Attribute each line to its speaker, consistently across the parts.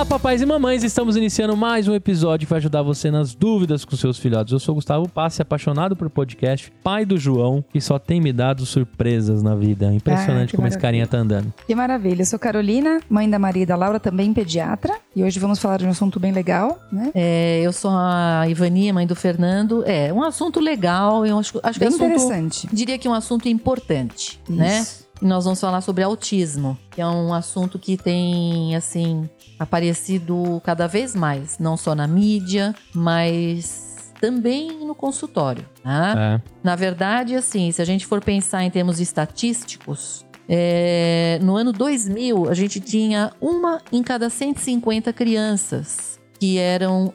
Speaker 1: Olá, papais e mamães! Estamos iniciando mais um episódio que vai ajudar você nas dúvidas com seus filhotes. Eu sou Gustavo Passe, apaixonado por podcast, pai do João, que só tem me dado surpresas na vida. Impressionante
Speaker 2: Ah, que
Speaker 1: como esse
Speaker 2: maravilha.
Speaker 1: carinha tá andando.
Speaker 2: Que maravilha. Eu sou Carolina, mãe da Maria e da Laura, também pediatra. E hoje vamos falar de um assunto bem legal, né?
Speaker 3: É, eu sou a Ivania, mãe do Fernando. É um assunto legal, eu acho, acho que
Speaker 2: Bem
Speaker 3: é assunto,
Speaker 2: interessante.
Speaker 3: diria que é um assunto importante, né? E nós vamos falar sobre autismo, que é um assunto que tem, assim, aparecido cada vez mais, não só na mídia, mas também no consultório, tá?
Speaker 1: É.
Speaker 3: Na verdade, assim, se a gente for pensar em termos estatísticos, é, no ano 2000 a gente tinha uma em cada 150 crianças que eram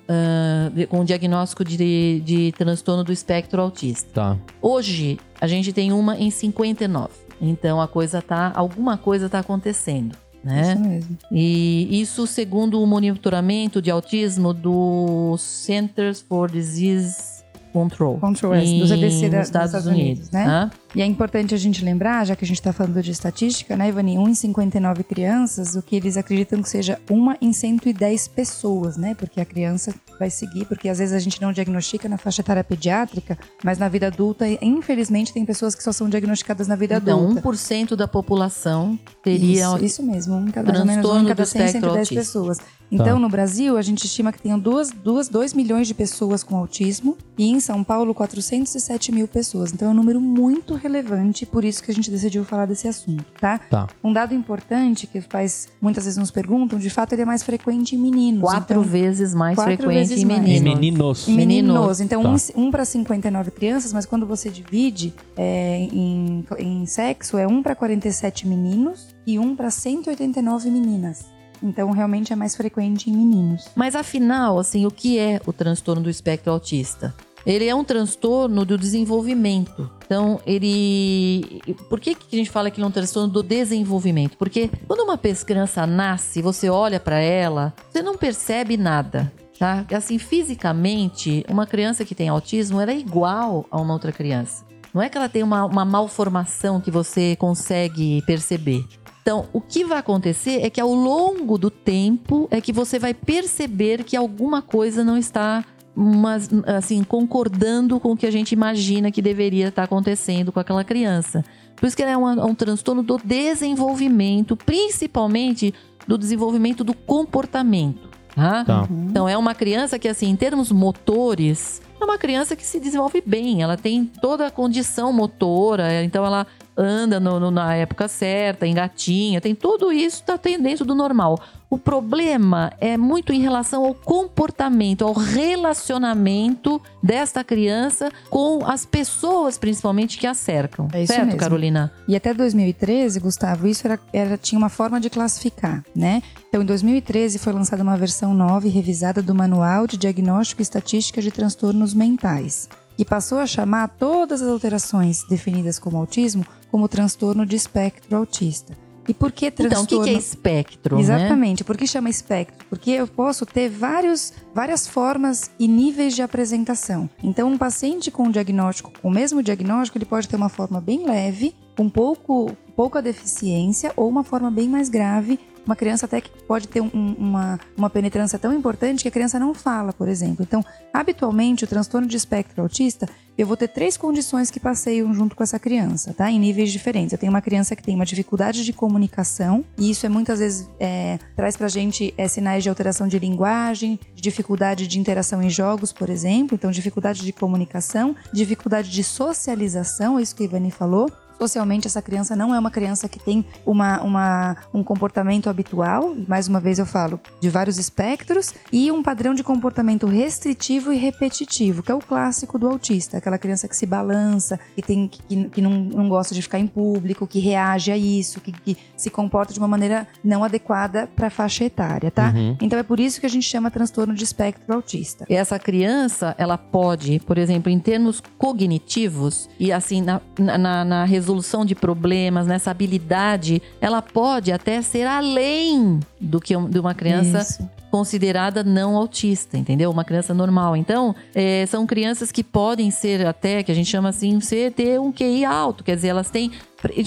Speaker 3: de- com diagnóstico de, de transtorno do espectro autista.
Speaker 1: Tá.
Speaker 3: Hoje a gente tem uma em 59. Então a coisa tá, alguma coisa tá acontecendo, né?
Speaker 2: Isso mesmo.
Speaker 3: E isso segundo o monitoramento de autismo do Centers for Disease Control,
Speaker 2: Control, é, do CDC da-
Speaker 3: nos Estados, Unidos,
Speaker 2: né?
Speaker 3: tá?
Speaker 2: E é importante a gente lembrar, já que a gente está falando de estatística, né, Ivani? 1 em 59 crianças, o que eles acreditam que seja uma em 110 pessoas, né? Porque a criança vai seguir, porque às vezes a gente não diagnostica na faixa etária pediátrica, mas na vida adulta, infelizmente, tem pessoas que só são diagnosticadas na vida
Speaker 3: Então,
Speaker 2: adulta.
Speaker 3: 1% da população teria
Speaker 2: Isso, isso mesmo, um em cada, mais ou menos um cada
Speaker 3: do
Speaker 2: 100,
Speaker 3: espectro
Speaker 2: 110
Speaker 3: autista.
Speaker 2: pessoas. Então,
Speaker 1: Tá.
Speaker 2: no Brasil, a gente estima que tenham 2 duas, dois milhões de pessoas com autismo e em São Paulo, 407 mil pessoas. Então, é um número muito relevante, por isso que a gente decidiu falar desse assunto, tá?
Speaker 1: Tá.
Speaker 2: Um dado importante que os pais muitas vezes nos perguntam, de fato, ele é mais frequente em meninos.
Speaker 3: quatro
Speaker 2: então,
Speaker 3: vezes mais
Speaker 2: quatro
Speaker 3: frequente
Speaker 2: vezes
Speaker 3: em meninos.
Speaker 1: meninos.
Speaker 2: em meninos.
Speaker 3: Meninos.
Speaker 2: Então,
Speaker 1: Tá.
Speaker 2: um, um para 59 crianças, mas quando você divide é, em, em sexo, é um para 47 meninos e um para 189 meninas. Então, realmente é mais frequente em meninos.
Speaker 3: Mas afinal, assim, o que é o transtorno do espectro autista? Ele é um transtorno do desenvolvimento. Então, ele. Por que, que a gente fala que ele é um transtorno do desenvolvimento? Porque quando uma criança nasce, você olha para ela, você não percebe nada. Tá? Assim, fisicamente, uma criança que tem autismo ela é igual a uma outra criança. Não é que ela tem uma, uma malformação que você consegue perceber. Então, o que vai acontecer é que ao longo do tempo é que você vai perceber que alguma coisa não está mas, assim, concordando com o que a gente imagina que deveria estar acontecendo com aquela criança. Por isso que ela é um, um transtorno do desenvolvimento, principalmente do desenvolvimento do comportamento. Tá?
Speaker 1: Tá.
Speaker 3: Então é uma criança que, assim, em termos motores, é uma criança que se desenvolve bem. Ela tem toda a condição motora, então ela anda no- no- na época certa, engatinha, tem tudo isso, tá tem- dentro do normal. O problema é muito em relação ao comportamento, ao relacionamento desta criança com as pessoas, principalmente, que a cercam.
Speaker 2: É isso
Speaker 3: certo,
Speaker 2: mesmo.
Speaker 3: Carolina?
Speaker 2: E até 2013, Gustavo, isso era, era- tinha uma forma de classificar, né? Então, em 2013 foi lançada uma versão nova e revisada do Manual de Diagnóstico e Estatística de Transtornos Mentais, que passou a chamar todas as alterações definidas como autismo como transtorno de espectro autista. E por que
Speaker 3: Então,
Speaker 2: transtorno?
Speaker 3: o que, que é espectro? né?
Speaker 2: Exatamente. Por que chama espectro? Porque eu posso ter vários, várias formas e níveis de apresentação. Então, um paciente com um diagnóstico, com o mesmo diagnóstico, ele pode ter uma forma bem leve, com pouco, pouca deficiência, ou uma forma bem mais grave. Uma criança até que pode ter um- uma, uma penetrância tão importante que a criança não fala, por exemplo. Então, habitualmente, o transtorno de espectro autista, eu vou ter três condições que passeiam junto com essa criança, tá? Em níveis diferentes. Eu tenho uma criança que tem uma dificuldade de comunicação, e isso é muitas vezes é, traz pra gente é, sinais de alteração de linguagem, de dificuldade de interação em jogos, por exemplo. Então, dificuldade de comunicação, dificuldade de socialização, é isso que a Ivani falou. Socialmente, essa criança não é uma criança que tem uma, uma, um comportamento habitual, mais uma vez eu falo, de vários espectros, e um padrão de comportamento restritivo e repetitivo, que é o clássico do autista, aquela criança que se balança, que, tem, que, que não, não gosta de ficar em público, que reage a isso, que, que se comporta de uma maneira não adequada para a faixa etária, tá?
Speaker 1: Uhum.
Speaker 2: Então é por isso que a gente chama transtorno de espectro autista.
Speaker 3: Essa criança, ela pode, por exemplo, em termos cognitivos e assim na, na, na resolução resolução de problemas, nessa habilidade, ela pode até ser além do que de uma criança
Speaker 2: Isso.
Speaker 3: considerada não autista, entendeu? Uma criança normal. Então, é, são crianças que podem ser até, que a gente chama assim, ser, ter um QI alto. Quer dizer, elas têm,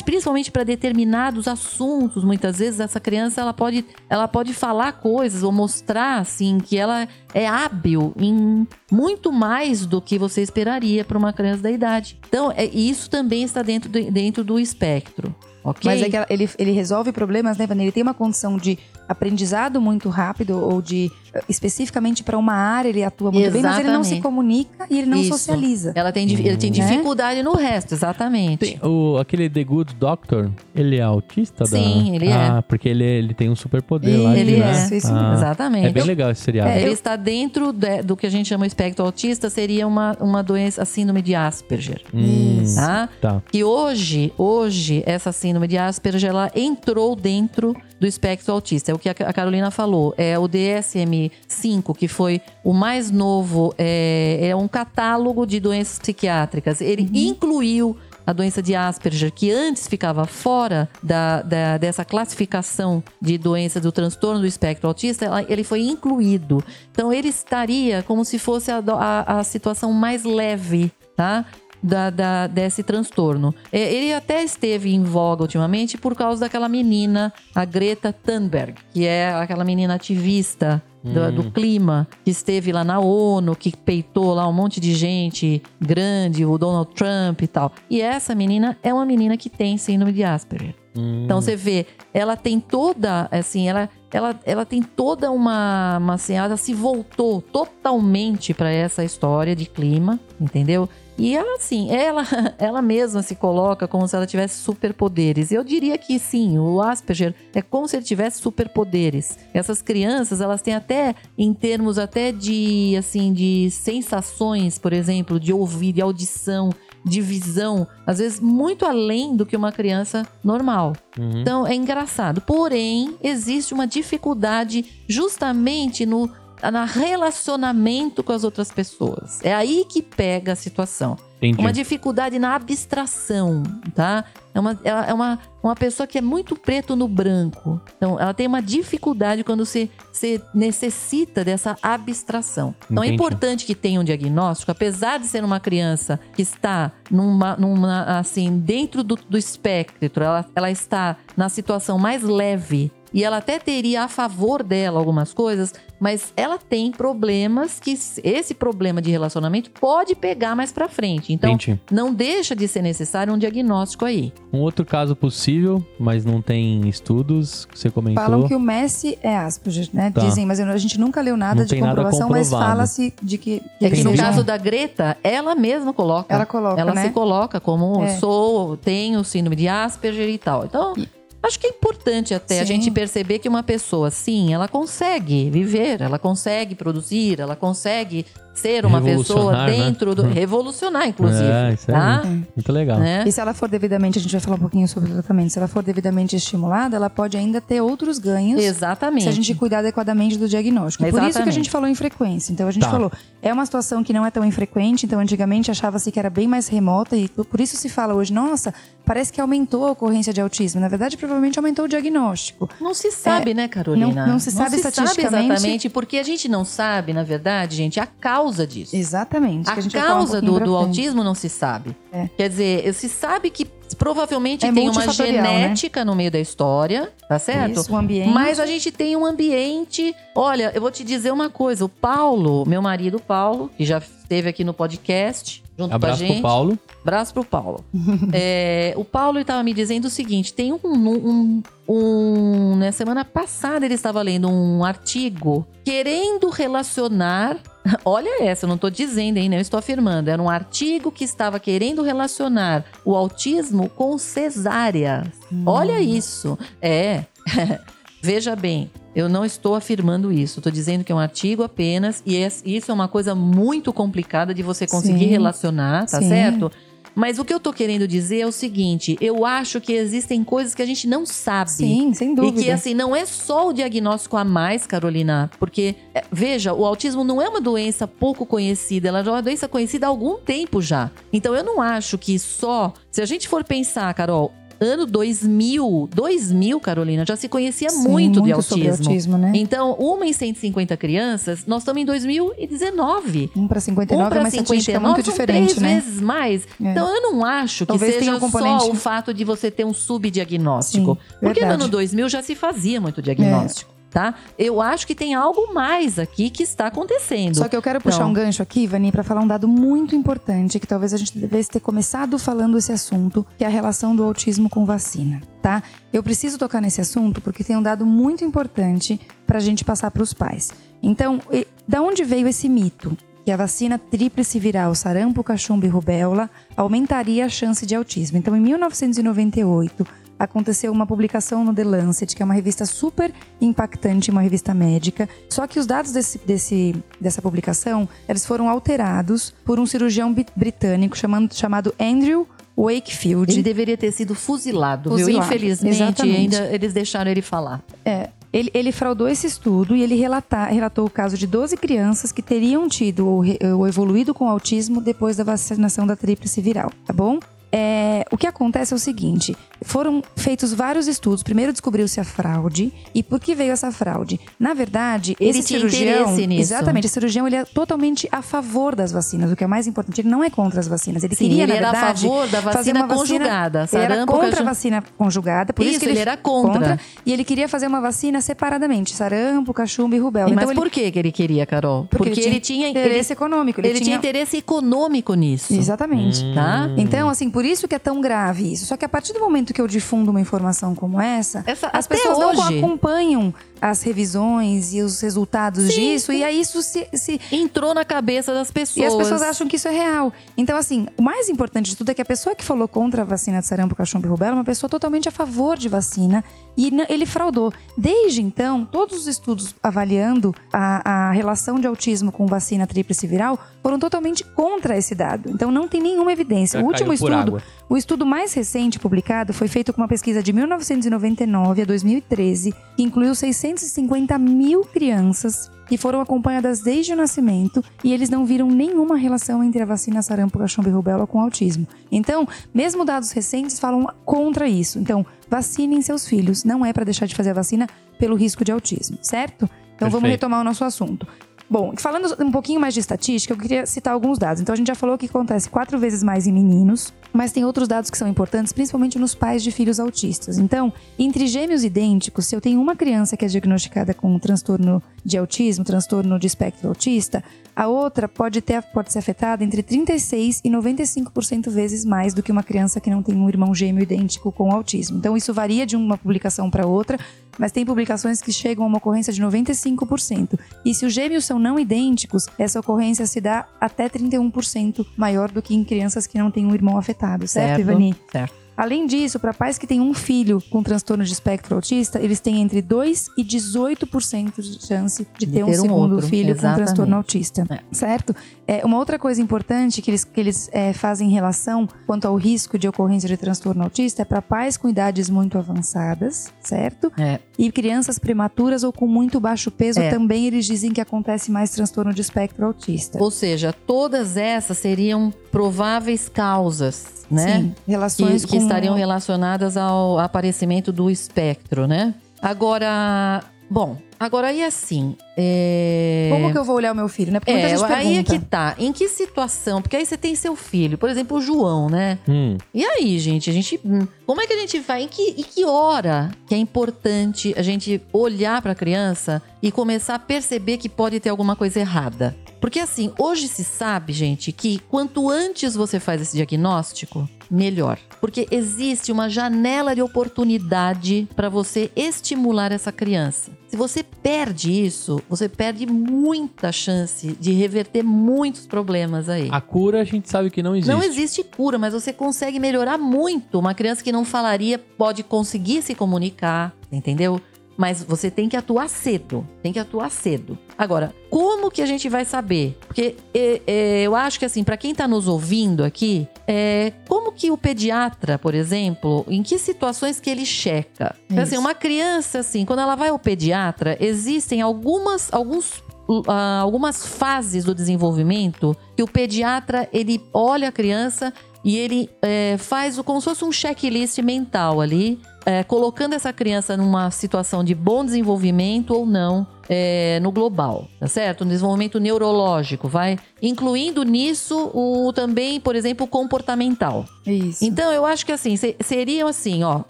Speaker 3: principalmente para determinados assuntos, muitas vezes essa criança ela pode, ela pode falar coisas ou mostrar assim que ela é hábil em muito mais do que você esperaria para uma criança da idade. Então, é, isso também está dentro, do- dentro do espectro. Ok?
Speaker 2: Mas é que ele, ele resolve problemas, né, Vânia? Ele tem uma condição de aprendizado muito rápido ou de eh, especificamente para uma área ele atua muito bem, mas ele não se
Speaker 3: Exatamente.
Speaker 2: comunica e ele não
Speaker 3: Isso.
Speaker 2: socializa.
Speaker 3: Ela tem, ele tem
Speaker 2: Né?
Speaker 3: dificuldade no resto, exatamente.
Speaker 1: Tem o, aquele The Good Doctor, ele é autista? da-
Speaker 3: Sim, ele é.
Speaker 1: Ah, porque ele, ele tem um superpoder lá. de,
Speaker 3: Ele
Speaker 1: né?
Speaker 3: é.
Speaker 2: Isso, isso
Speaker 1: Ah,
Speaker 3: Exatamente.
Speaker 1: É bem legal esse seriado.
Speaker 2: É,
Speaker 3: Ele está dentro de- do que a gente chama espectro autista, seria uma, uma doença, a síndrome de Asperger.
Speaker 1: Hum,
Speaker 2: Isso.
Speaker 3: Tá?
Speaker 1: tá.
Speaker 3: Que hoje, hoje, essa síndrome de Asperger, ela entrou dentro do espectro autista. O que a Carolina falou. É o DSM-5, que foi o mais novo, é, é um catálogo de doenças psiquiátricas. Ele incluiu a doença de Asperger, que antes ficava fora da, da- dessa classificação de doença do transtorno do espectro autista, ela- ele foi incluído. Então, ele estaria como se fosse a, a- a situação mais leve, tá? Da, da- desse transtorno. É, Ele até esteve em voga ultimamente por causa daquela menina, a Greta Thunberg, que é aquela menina ativista do, do clima, que esteve lá na ONU, que peitou lá um monte de gente grande, o Donald Trump e tal. E essa menina é uma menina que tem síndrome de Asperger.
Speaker 1: Hum,
Speaker 3: Então você vê, ela tem toda, assim, ela, ela, ela tem toda uma, uma assim, ela se voltou totalmente para essa história de clima, entendeu? E ela, assim, ela, ela mesma se coloca como se ela tivesse superpoderes. Eu diria que sim, o Asperger é como se ele tivesse superpoderes. Essas crianças, elas têm até, em termos até de, assim, de sensações, por exemplo, de ouvir, de audição, de visão, às vezes muito além do que uma criança normal.
Speaker 1: uhum.
Speaker 3: Então é engraçado. Porém, existe uma dificuldade justamente no na relacionamento com as outras pessoas. É aí que pega a situação.
Speaker 1: Entendi.
Speaker 3: Uma dificuldade na abstração, tá? É uma, ela é uma, uma pessoa que é muito preto no branco. Então, ela tem uma dificuldade quando você, você necessita dessa abstração. Então, é
Speaker 1: Entendi.
Speaker 3: importante que tenha um diagnóstico, apesar de ser uma criança que está numa, numa assim, dentro do, do espectro, ela, ela está na situação mais leve e ela até teria a favor dela algumas coisas, mas ela tem problemas que esse problema de relacionamento pode pegar mais pra frente. Então,
Speaker 1: Entendi.
Speaker 3: não deixa de ser necessário um diagnóstico aí.
Speaker 1: Um outro caso possível, mas não tem estudos, que você comentou.
Speaker 2: Falam que o Messi é Asperger, né?
Speaker 1: Tá.
Speaker 2: Dizem, mas a gente nunca leu nada
Speaker 1: Não
Speaker 2: de
Speaker 1: tem nada
Speaker 2: comprovação, mas fala-se de que,
Speaker 3: É que no caso da Greta, ela mesma coloca.
Speaker 2: ela coloca,
Speaker 3: ela
Speaker 2: né?
Speaker 3: se coloca como
Speaker 2: É.
Speaker 3: sou, tenho síndrome de Asperger e tal. Então, acho que é importante até a
Speaker 2: Sim.
Speaker 3: gente perceber que uma pessoa, sim, ela consegue viver, ela consegue produzir, ela consegue ser uma pessoa
Speaker 1: né?
Speaker 3: dentro do. revolucionar, inclusive.
Speaker 1: É, isso é
Speaker 3: tá?
Speaker 1: Muito legal.
Speaker 3: Né?
Speaker 2: E se ela for devidamente, a gente vai falar um pouquinho sobre o tratamento, se ela for devidamente estimulada, ela pode ainda ter outros ganhos
Speaker 3: Exatamente.
Speaker 2: se a gente cuidar adequadamente do diagnóstico. Por isso que a
Speaker 3: Exatamente.
Speaker 2: gente falou em frequência. Então a gente
Speaker 1: Tá.
Speaker 2: falou, é uma situação que não é tão infrequente, então antigamente achava-se que era bem mais remota e por isso se fala hoje, nossa, parece que aumentou a ocorrência de autismo. Na verdade, provavelmente aumentou o diagnóstico.
Speaker 3: Não se sabe, né, Carolina?
Speaker 2: É, não- não se sabe estatisticamente.
Speaker 3: exatamente, porque a gente não sabe, na verdade, gente, a causa disso.
Speaker 2: Exatamente.
Speaker 3: A
Speaker 2: um
Speaker 3: causa do, do autismo não se sabe.
Speaker 2: É.
Speaker 3: Quer dizer, se sabe que provavelmente
Speaker 2: É
Speaker 3: tem uma
Speaker 2: né?
Speaker 3: genética no meio da história, tá certo?
Speaker 2: Isso, o ambiente.
Speaker 3: Mas a gente tem um ambiente. Olha, eu vou te dizer uma coisa: o Paulo, meu marido Paulo, que já esteve aqui no podcast junto
Speaker 1: Abraço
Speaker 3: com a gente.
Speaker 1: pro Paulo.
Speaker 3: Abraço pro Paulo. É, o Paulo estava me dizendo o seguinte: tem um. um, um na semana passada ele estava lendo um artigo querendo relacionar. Olha essa, eu não estou dizendo, hein? Não estou afirmando. Era um artigo que estava querendo relacionar o autismo com cesárea. Olha isso. É. Veja bem, eu não estou afirmando isso. Estou dizendo que é um artigo apenas. E es- isso é uma coisa muito complicada de você conseguir
Speaker 2: Sim.
Speaker 3: relacionar, tá
Speaker 2: Sim.
Speaker 3: certo? Mas o que eu tô querendo dizer é o seguinte: eu acho que existem coisas que a gente não sabe.
Speaker 2: Sim, sem
Speaker 3: E
Speaker 2: dúvida.
Speaker 3: que, assim, não é só o diagnóstico a mais, Carolina, porque, é, veja, o autismo não é uma doença pouco conhecida, ela já é uma doença conhecida há algum tempo já. Então, eu não acho que só. Se a gente for pensar, Carol, ano 2000, 2000, Carolina, já se conhecia
Speaker 2: Sim,
Speaker 3: muito, de
Speaker 2: sobre
Speaker 3: autismo.
Speaker 2: autismo, né?
Speaker 3: Então, uma em 150 crianças, nós estamos em 2019.
Speaker 2: Um para 59
Speaker 3: Um
Speaker 2: é
Speaker 3: para
Speaker 2: uma estatística
Speaker 3: 59
Speaker 2: muito
Speaker 3: são
Speaker 2: diferente,
Speaker 3: três
Speaker 2: né?
Speaker 3: vezes mais.
Speaker 2: É.
Speaker 3: Então eu não acho que
Speaker 2: Talvez
Speaker 3: seja
Speaker 2: um componente-
Speaker 3: só o fato de você ter um subdiagnóstico.
Speaker 2: Sim,
Speaker 3: Porque no
Speaker 2: verdade.
Speaker 3: ano 2000 já se fazia muito diagnóstico, tá? Eu acho que tem algo mais aqui que está acontecendo.
Speaker 2: Só que eu quero puxar
Speaker 3: Então.
Speaker 2: um gancho aqui, Vani, para falar um dado muito importante que talvez a gente devesse ter começado falando esse assunto, que é a relação do autismo com vacina, tá? Eu preciso tocar nesse assunto porque tem um dado muito importante para a gente passar para os pais. Então, e- da onde veio esse mito? Que a vacina tríplice viral, sarampo, cachumba e rubéola aumentaria a chance de autismo. Então, em 1998, aconteceu uma publicação no The Lancet, que é uma revista super impactante, uma revista médica. Só que os dados desse, desse- dessa publicação, eles foram alterados por um cirurgião britânico chamando- chamado Andrew Wakefield.
Speaker 3: Ele deveria ter sido fuzilado, viu?
Speaker 2: Fuzilado,
Speaker 3: Infelizmente,
Speaker 2: exatamente.
Speaker 3: ainda eles deixaram ele falar.
Speaker 2: É, ele, ele fraudou esse estudo e ele relata- relatou o caso de 12 crianças que teriam tido ou, re- ou evoluído com autismo depois da vacinação da tríplice viral, tá bom? É, o que acontece é o seguinte: foram feitos vários estudos. Primeiro descobriu-se a fraude. E por que veio essa fraude? Na verdade,
Speaker 3: Ele
Speaker 2: esse
Speaker 3: tinha
Speaker 2: cirurgião. Exatamente, esse cirurgião ele é totalmente a favor das vacinas, o que é mais importante. Ele não é contra as vacinas. Ele
Speaker 3: Sim,
Speaker 2: queria,
Speaker 3: ele
Speaker 2: na
Speaker 3: era a
Speaker 2: verdade,
Speaker 3: favor da
Speaker 2: fazer
Speaker 3: vacina
Speaker 2: uma vacina-
Speaker 3: conjugada,
Speaker 2: Ele era contra a vacina conjugada, por isso,
Speaker 3: Isso,
Speaker 2: que ele,
Speaker 3: ele era contra.
Speaker 2: E ele queria fazer uma vacina separadamente, sarampo, cachumba e rubéola.
Speaker 3: Mas
Speaker 2: então ele,
Speaker 3: por que que ele queria, Carol? Porque, ele tinha
Speaker 2: interesse econômico.
Speaker 3: ele, ele tinha interesse econômico nisso.
Speaker 2: Exatamente.
Speaker 3: Tá?
Speaker 2: Então, assim, por isso que é tão grave isso. Só que a partir do momento que eu difundo uma informação como essa,
Speaker 3: Essa-
Speaker 2: as pessoas não
Speaker 3: hoje.
Speaker 2: acompanham as revisões e os resultados
Speaker 3: Sim,
Speaker 2: disso, e aí isso se, se
Speaker 3: Entrou na cabeça das pessoas.
Speaker 2: e as pessoas acham que isso é real. Então, assim, o mais importante de tudo é que a pessoa que falou contra a vacina de sarampo, cachumba e rubéola é uma pessoa totalmente a favor de vacina e ele fraudou. Desde então, todos os estudos avaliando a, a relação de autismo com vacina tríplice viral foram totalmente contra esse dado. Então, não tem nenhuma evidência.
Speaker 1: Já
Speaker 2: o último estudo,
Speaker 1: água.
Speaker 2: o estudo mais recente publicado foi feito com uma pesquisa de 1999 a 2013, que incluiu 650 mil crianças que foram acompanhadas desde o nascimento e eles não viram nenhuma relação entre a vacina sarampo, cachumba e rubéola com autismo. Então, mesmo dados recentes falam contra isso. Então, vacinem seus filhos. Não é para deixar de fazer a vacina pelo risco de autismo, certo? Então, vamos
Speaker 1: Perfeito.
Speaker 2: retomar o nosso assunto. Bom, falando um pouquinho mais de estatística, eu queria citar alguns dados. Então, a gente já falou que acontece quatro vezes mais em meninos, mas tem outros dados que são importantes, principalmente nos pais de filhos autistas. Então, entre gêmeos idênticos, se eu tenho uma criança que é diagnosticada com um transtorno de autismo, transtorno de espectro autista, a outra pode, ter, pode ser afetada entre 36% e 95% vezes mais do que uma criança que não tem um irmão gêmeo idêntico com autismo. Então, isso varia de uma publicação para outra, mas tem publicações que chegam a uma ocorrência de 95%. E se os gêmeos são não idênticos, essa ocorrência se dá até 31% maior do que em crianças que não têm um irmão afetado, certo, Ivani?
Speaker 3: Certo.
Speaker 2: Além disso, para pais que têm um filho com transtorno de espectro autista, eles têm entre 2 e 18% de chance de,
Speaker 3: De
Speaker 2: ter um
Speaker 3: um
Speaker 2: segundo
Speaker 3: outro,
Speaker 2: filho com
Speaker 3: exatamente.
Speaker 2: transtorno autista,
Speaker 3: É.
Speaker 2: certo? É, uma outra coisa importante que eles, que eles é, fazem em relação quanto ao risco de ocorrência de transtorno autista é para pais com idades muito avançadas, certo?
Speaker 3: É.
Speaker 2: E crianças prematuras ou com muito baixo peso
Speaker 3: É.
Speaker 2: também eles dizem que acontece mais transtorno de espectro autista.
Speaker 3: Ou seja, todas essas seriam prováveis causas, né?
Speaker 2: Sim, relações
Speaker 3: que, que
Speaker 2: com
Speaker 3: estariam relacionadas ao aparecimento do espectro, né? Agora, bom, agora aí assim. É...
Speaker 2: Como que eu vou olhar o meu filho, né? Porque muita
Speaker 3: É,
Speaker 2: gente
Speaker 3: aí é
Speaker 2: pergunta.
Speaker 3: que tá. Em que situação? Porque aí você tem seu filho, por exemplo, o João, né?
Speaker 1: Hum.
Speaker 3: E aí, gente, a gente. hum, Como é que a gente vai? Em que, em que hora que é importante a gente olhar para a criança e começar a perceber que pode ter alguma coisa errada? Porque assim, hoje se sabe, gente, que quanto antes você faz esse diagnóstico, melhor. Porque existe uma janela de oportunidade para você estimular essa criança. Se você perde isso, você perde muita chance de reverter muitos problemas aí.
Speaker 1: A cura a gente sabe que não existe.
Speaker 3: Não existe cura, mas você consegue melhorar muito. Uma criança que não falaria pode conseguir se comunicar, entendeu? Mas você tem que atuar cedo. Tem que atuar cedo. Agora, como que a gente vai saber? Porque é, é, eu acho que assim, para quem está nos ouvindo aqui, é, como que o pediatra, por exemplo, em que situações que ele checa? Então, assim, uma criança, assim, quando ela vai ao pediatra, existem algumas, alguns uh, algumas fases do desenvolvimento que o pediatra ele olha a criança e ele é, faz como se fosse um checklist mental ali, é, colocando essa criança numa situação de bom desenvolvimento ou não é, no global, tá certo? No desenvolvimento neurológico, vai incluindo nisso o também, por exemplo, comportamental.
Speaker 2: Isso.
Speaker 3: Então, eu acho que assim, se, seriam assim, ó,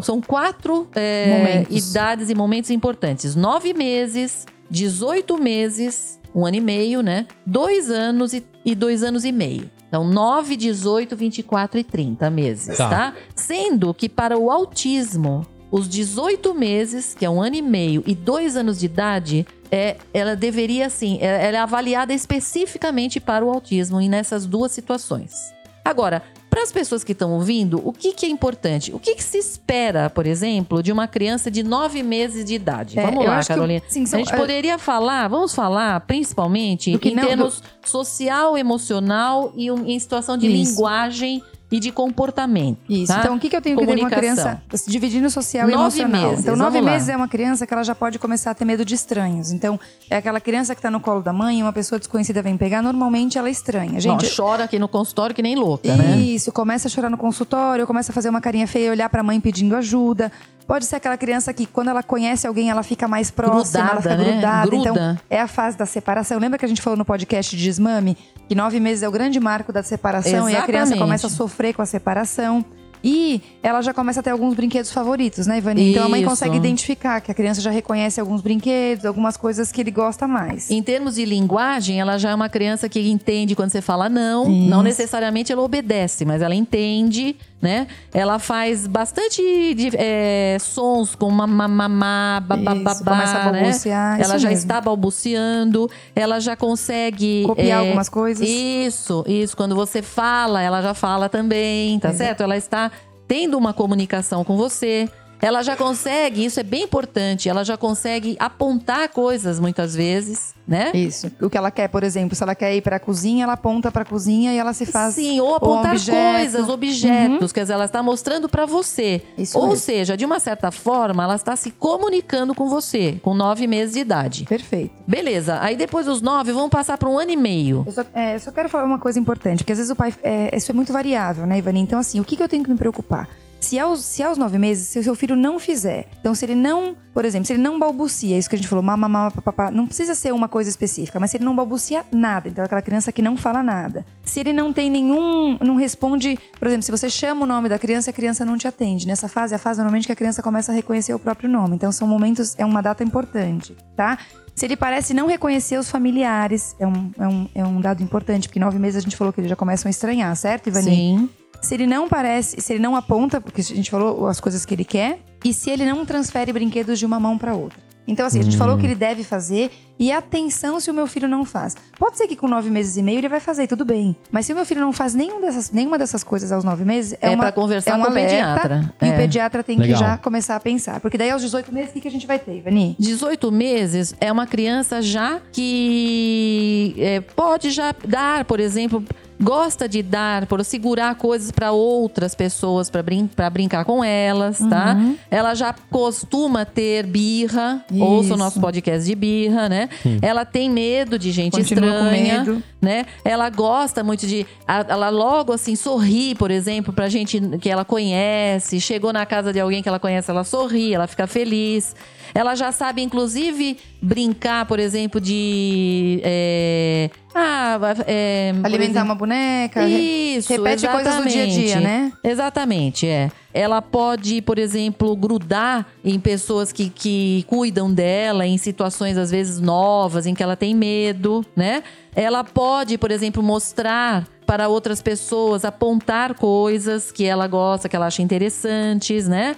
Speaker 3: são quatro é, idades e momentos importantes: nove meses, 18 meses, um ano e meio, né? Dois anos e, e dois anos e meio. Então, 9, 18, 24 e 30 meses, tá. tá? Sendo que para o autismo, os 18 meses, que é um ano e meio, e dois anos de idade, é, ela deveria, assim, ela é avaliada especificamente para o autismo e nessas duas situações. Agora, para as pessoas que estão ouvindo, o que, que é importante? O que, que, se espera, por exemplo, de uma criança de nove meses de idade? É, vamos lá, Carolina. sim, são, a gente poderia falar, vamos falar principalmente em não, termos do... social, emocional e um, em situação de Isso. linguagem e de comportamento.
Speaker 2: Isso.
Speaker 3: Tá?
Speaker 2: Então, o que, que eu tenho que ter com uma criança? Dividindo social e
Speaker 3: nove
Speaker 2: emocional.
Speaker 3: Meses,
Speaker 2: então, nove meses é uma criança que ela já pode começar a ter medo de estranhos. Então, é aquela criança que está no colo da mãe e uma pessoa desconhecida vem pegar, normalmente ela é estranha. Gente,
Speaker 3: Não, chora aqui no consultório que nem louca, né?
Speaker 2: Isso, começa a chorar no consultório, começa a fazer uma carinha feia, olhar para a mãe pedindo ajuda. Pode ser aquela criança que, quando ela conhece alguém, ela fica mais próxima,
Speaker 3: grudada,
Speaker 2: ela fica
Speaker 3: né?
Speaker 2: grudada.
Speaker 3: Gruda.
Speaker 2: Então, é a fase da separação. Lembra que a gente falou no podcast de desmame? Que nove meses é o grande marco da separação
Speaker 3: Exatamente.
Speaker 2: e a criança começa a sofrer com a separação. E ela já começa a ter alguns brinquedos favoritos, né, Ivani? Então a mãe consegue identificar que a criança já reconhece alguns brinquedos, algumas coisas que ele gosta mais.
Speaker 3: Em termos de linguagem, ela já é uma criança que entende quando você fala não.
Speaker 2: Isso.
Speaker 3: Não necessariamente ela obedece, mas ela entende, né? Ela faz bastante de, é, sons como mamá, mamá, babá,
Speaker 2: Isso, começa a
Speaker 3: né?
Speaker 2: balbuciar, isso
Speaker 3: Ela já
Speaker 2: mesmo.
Speaker 3: está balbuciando, ela já consegue
Speaker 2: Copiar
Speaker 3: é,
Speaker 2: algumas coisas.
Speaker 3: Isso, isso. Quando você fala, ela já fala também, tá
Speaker 2: Exato.
Speaker 3: certo? Ela está tendo uma comunicação com você. Ela já consegue, isso é bem importante, ela já consegue apontar coisas muitas vezes, né?
Speaker 2: Isso. O que ela quer, por exemplo, se ela quer ir pra cozinha, ela aponta pra cozinha e ela se faz.
Speaker 3: Sim, ou apontar
Speaker 2: objeto.
Speaker 3: coisas, objetos, quer dizer, ela está mostrando para você.
Speaker 2: Isso
Speaker 3: ou
Speaker 2: mesmo.
Speaker 3: seja, de uma certa forma, ela está se comunicando com você, com nove meses de idade.
Speaker 2: Perfeito.
Speaker 3: Beleza, aí depois dos nove, vamos passar para um ano e meio.
Speaker 2: Eu só, é, eu só quero falar uma coisa importante, porque às vezes o pai. é, isso é muito variável, né, Ivani? Então, assim, o que, que eu tenho que me preocupar? Se aos, se aos nove meses, se o seu filho não fizer, então se ele não, por exemplo, se ele não balbucia, isso que a gente falou, mamá, mamá, papá, não precisa ser uma coisa específica, mas se ele não balbucia nada, então é aquela criança que não fala nada. Se ele não tem nenhum, não responde, por exemplo, se você chama o nome da criança a criança não te atende. Nessa fase, é a fase normalmente que a criança começa a reconhecer o próprio nome. Então são momentos, é uma data importante, tá? Se ele parece não reconhecer os familiares, é um, é um, é um dado importante, porque nove meses a gente falou que eles já começam a estranhar, certo, Ivani?
Speaker 3: Sim.
Speaker 2: Se ele não parece, se ele não aponta, porque a gente falou as coisas que ele quer, e se ele não transfere brinquedos de uma mão para outra. Então, assim, a gente falou o que ele deve fazer e atenção se o meu filho não faz. Pode ser que com nove meses e meio ele vai fazer, tudo bem. Mas se o meu filho não faz nenhum dessas, nenhuma dessas coisas aos nove meses, é,
Speaker 3: É
Speaker 2: uma,
Speaker 3: pra conversar
Speaker 2: é um
Speaker 3: com o pediatra.
Speaker 2: E
Speaker 3: É.
Speaker 2: o pediatra tem
Speaker 1: Legal.
Speaker 2: que já começar a pensar. Porque daí aos 18 meses, o que, que a gente vai ter, Ivani?
Speaker 3: 18 meses é uma criança já que é, pode já dar, por exemplo, gosta de dar, por segurar coisas para outras pessoas para brin pra brincar com elas, tá?
Speaker 2: Uhum.
Speaker 3: Ela já costuma ter birra, ouça o nosso podcast de birra, né? Ela tem medo de gente
Speaker 2: Continua com
Speaker 3: estranha,
Speaker 2: medo.
Speaker 3: né? Ela gosta muito de ela logo assim sorri, por exemplo, pra gente que ela conhece, chegou na casa de alguém que ela conhece, ela sorri, ela fica feliz. Ela já sabe, inclusive, brincar, por exemplo, de. é, ah, é,
Speaker 2: Alimentar
Speaker 3: exemplo-
Speaker 2: uma boneca.
Speaker 3: Isso,
Speaker 2: repete coisas do dia a dia,
Speaker 3: exatamente.
Speaker 2: né?
Speaker 3: Exatamente, é. Ela pode, por exemplo, grudar em pessoas que, que cuidam dela, em situações às vezes novas, em que ela tem medo, né? Ela pode, por exemplo, mostrar para outras pessoas, apontar coisas que ela gosta, que ela acha interessantes, né?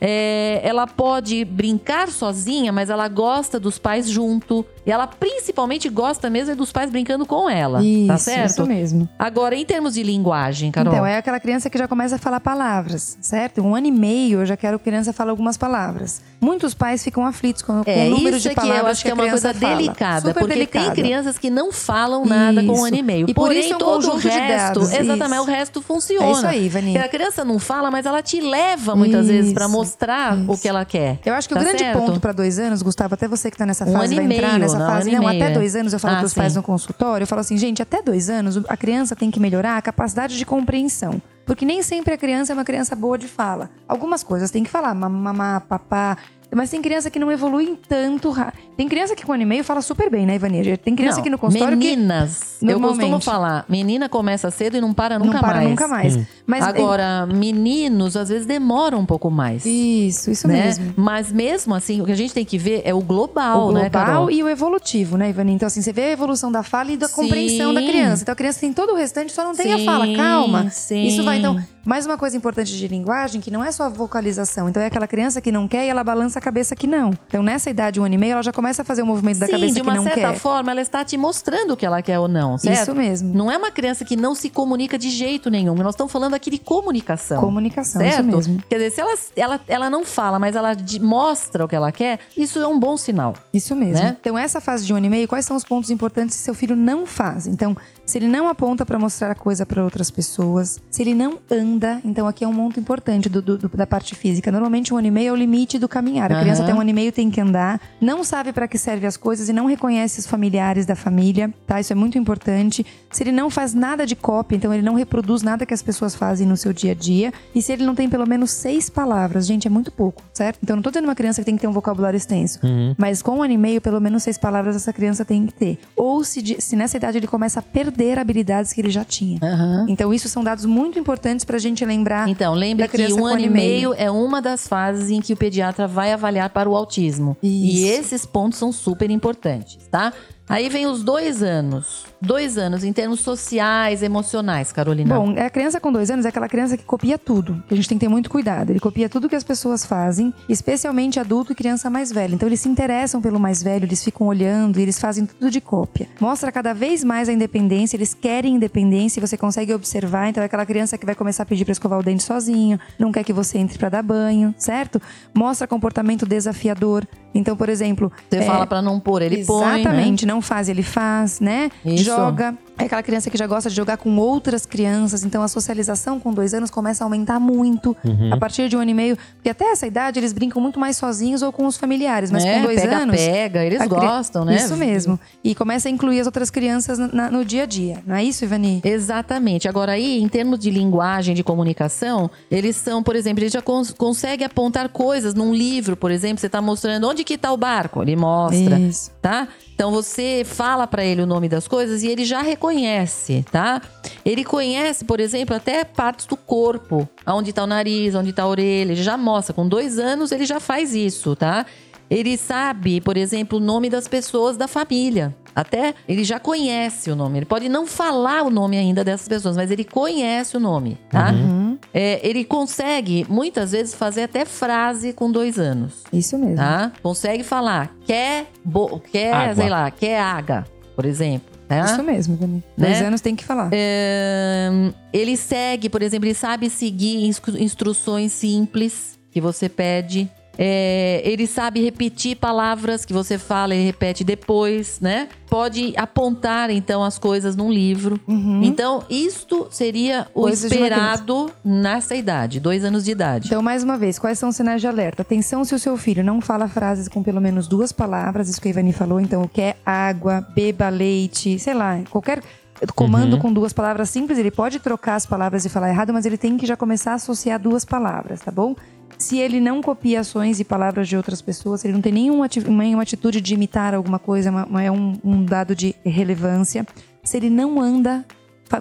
Speaker 3: É, ela pode brincar sozinha, mas ela gosta dos pais junto. E ela principalmente gosta mesmo é dos pais brincando com ela.
Speaker 2: Isso,
Speaker 3: tá certo?
Speaker 2: isso mesmo.
Speaker 3: Agora, em termos de linguagem, Carol.
Speaker 2: Então, é aquela criança que já começa a falar palavras, certo? Um ano e meio eu já quero que a criança fale algumas palavras. Muitos pais ficam aflitos com,
Speaker 3: É,
Speaker 2: o número
Speaker 3: isso
Speaker 2: de
Speaker 3: é que
Speaker 2: palavras
Speaker 3: eu acho que, é uma coisa
Speaker 2: fala.
Speaker 3: delicada,
Speaker 2: Super
Speaker 3: porque
Speaker 2: delicada.
Speaker 3: tem crianças que não falam nada com um
Speaker 2: Isso.
Speaker 3: ano e meio.
Speaker 2: E por
Speaker 3: Porém,
Speaker 2: isso é um
Speaker 3: todo o
Speaker 2: conjunto de
Speaker 3: resto,
Speaker 2: dados,
Speaker 3: exatamente,
Speaker 2: isso.
Speaker 3: o resto funciona.
Speaker 2: É isso aí,
Speaker 3: Porque
Speaker 2: Vaninha.
Speaker 3: a criança não fala, mas ela te leva muitas vezes pra
Speaker 2: Isso,
Speaker 3: mostrar o
Speaker 2: isso.
Speaker 3: que ela quer.
Speaker 2: Eu acho que
Speaker 3: Tá
Speaker 2: o grande
Speaker 3: certo?
Speaker 2: ponto para dois anos, Gustavo, até você que tá nessa
Speaker 3: Um
Speaker 2: fase
Speaker 3: ano
Speaker 2: vai entrar
Speaker 3: meio,
Speaker 2: nessa
Speaker 3: não,
Speaker 2: fase. Não,
Speaker 3: meio,
Speaker 2: até dois anos eu falo
Speaker 3: Ah,
Speaker 2: pros pais
Speaker 3: sim.
Speaker 2: no consultório, eu falo assim, gente, até dois anos a criança tem que melhorar a capacidade de compreensão. Porque nem sempre a criança é uma criança boa de fala. Algumas coisas tem que falar, mamá, papá. Mas tem criança que não evolui tanto. ra- Tem criança que com ano e meio fala super bem, né, Ivania? Tem criança
Speaker 3: Não,
Speaker 2: aqui no consultório que
Speaker 3: meninas, eu costumo falar, menina começa cedo e não para nunca
Speaker 2: não para
Speaker 3: mais.
Speaker 2: nunca mais. Mas
Speaker 3: Agora, meninos às vezes demoram um pouco mais.
Speaker 2: Isso, isso
Speaker 3: né?
Speaker 2: mesmo.
Speaker 3: Mas mesmo assim, o que a gente tem que ver é o global,
Speaker 2: o
Speaker 3: né,
Speaker 2: global
Speaker 3: Carol?
Speaker 2: e o evolutivo, né, Ivani? Então, assim, você vê a evolução da fala e da compreensão da
Speaker 3: Sim.
Speaker 2: criança. Então, a criança tem todo o restante, só não tem a
Speaker 3: Sim,
Speaker 2: fala. Calma.
Speaker 3: sim.
Speaker 2: Isso vai, então... Mais uma coisa importante de linguagem, que não é só a vocalização. Então, é aquela criança que não quer e ela balança a cabeça que não. Então, nessa idade, um ano e meio, ela já começa a fazer o movimento da
Speaker 3: Sim,
Speaker 2: cabeça
Speaker 3: de
Speaker 2: que
Speaker 3: uma
Speaker 2: não
Speaker 3: certa
Speaker 2: quer.
Speaker 3: forma, ela está te mostrando o que ela quer ou não, certo?
Speaker 2: Isso mesmo.
Speaker 3: Não é uma criança que não se comunica de jeito nenhum. Nós estamos falando aqui de comunicação.
Speaker 2: Comunicação,
Speaker 3: certo?
Speaker 2: isso mesmo.
Speaker 3: Quer dizer, se ela, ela, ela não fala, mas ela de- mostra o que ela quer, isso é um bom sinal.
Speaker 2: Isso mesmo.
Speaker 3: Né?
Speaker 2: Então, essa fase de um ano e meio, quais são os pontos importantes que seu filho não faz? Então, se ele não aponta para mostrar a coisa para outras pessoas, se ele não anda, então aqui é um ponto importante do- do- da parte física. Normalmente, um ano e meio é o limite do caminhar. A criança
Speaker 3: Aham.
Speaker 2: tem um ano e meio, tem que andar, não sabe para que serve as coisas e não reconhece os familiares da família, tá? Isso é muito importante. Se ele não faz nada de cópia, então ele não reproduz nada que as pessoas fazem no seu dia a dia. E se ele não tem pelo menos seis palavras, gente, é muito pouco, certo? Então, não tô dizendo uma criança que tem que ter um vocabulário extenso. Mas com um ano e meio, pelo menos seis palavras essa criança tem que ter. Ou se, se nessa idade ele começa a perder habilidades que ele já tinha. Então, isso são dados muito importantes pra gente lembrar.
Speaker 3: Então, lembre que um ano e meio é uma das fases em que o pediatra vai avaliar para o autismo. E
Speaker 2: Isso.
Speaker 3: esses pontos são super importantes, tá? Aí vem os dois anos. Dois anos em termos sociais, emocionais, Carolina.
Speaker 2: Bom, a criança com dois anos é aquela criança que copia tudo, a gente tem que ter muito cuidado. Ele copia tudo que as pessoas fazem, especialmente adulto e criança mais velha. Então eles se interessam pelo mais velho, eles ficam olhando e eles fazem tudo de cópia. Mostra cada vez mais a independência, eles querem independência e você consegue observar. Então é aquela criança que vai começar a pedir para escovar o dente sozinho, não quer que você entre para dar banho, certo? Mostra comportamento desafiador. Então, por exemplo,
Speaker 3: Você
Speaker 2: é,
Speaker 3: fala pra não pôr, ele põe. né?
Speaker 2: Exatamente, não faz, ele faz, né?
Speaker 3: Isso.
Speaker 2: Joga. É aquela criança que já gosta de jogar com outras crianças, então a socialização com dois anos começa a aumentar muito. A partir de um ano e meio, porque até essa idade eles brincam muito mais sozinhos ou com os familiares, mas
Speaker 3: É,
Speaker 2: com dois
Speaker 3: pega,
Speaker 2: anos.
Speaker 3: pega, eles
Speaker 2: a cri-
Speaker 3: gostam, né?
Speaker 2: Isso mesmo. E começa a incluir as outras crianças na- no dia a dia. Não é isso, Ivani?
Speaker 3: Exatamente. Agora aí, em termos de linguagem, de comunicação, eles são, por exemplo, eles já cons conseguem apontar coisas num livro, por exemplo, você tá mostrando onde que tá o barco, ele mostra,
Speaker 2: Isso.
Speaker 3: tá? Então você fala pra ele o nome das coisas e ele já reconhece, tá? Ele conhece, por exemplo, até partes do corpo, onde tá o nariz, onde tá a orelha, ele já mostra. Com dois anos ele já faz isso, tá? Ele sabe, por exemplo, o nome das pessoas da família. Até ele já conhece o nome. Ele pode não falar o nome ainda dessas pessoas, mas ele conhece o nome, tá?
Speaker 2: Uhum.
Speaker 3: É, ele consegue, muitas vezes, fazer até frase com dois anos,
Speaker 2: Isso mesmo.
Speaker 3: tá? Consegue falar, quer, bo quer
Speaker 1: Água.
Speaker 3: sei lá, quer água, por exemplo. Tá?
Speaker 2: Isso mesmo, Ivani.
Speaker 3: Né?
Speaker 2: Dois anos tem que falar.
Speaker 3: É, ele segue, por exemplo, ele sabe seguir instru- instruções simples que você pede. É, ele sabe repetir palavras que você fala e repete depois, né? Pode apontar, então, as coisas num livro. Então, isto seria o
Speaker 2: Uhum. Coisas
Speaker 3: esperado nessa idade, dois anos de idade.
Speaker 2: Então, mais uma vez, quais são os sinais de alerta? Atenção se o seu filho não fala frases com pelo menos duas palavras, isso que a Ivani falou, então, quer água, beba leite, sei lá, qualquer comando com duas palavras simples, ele pode trocar as palavras e falar errado, mas ele tem que já começar a associar duas palavras, tá bom? Se ele não copia ações e palavras de outras pessoas, se ele não tem nenhuma, nenhuma atitude de imitar alguma coisa, uma- é um, um dado de relevância. Se ele não anda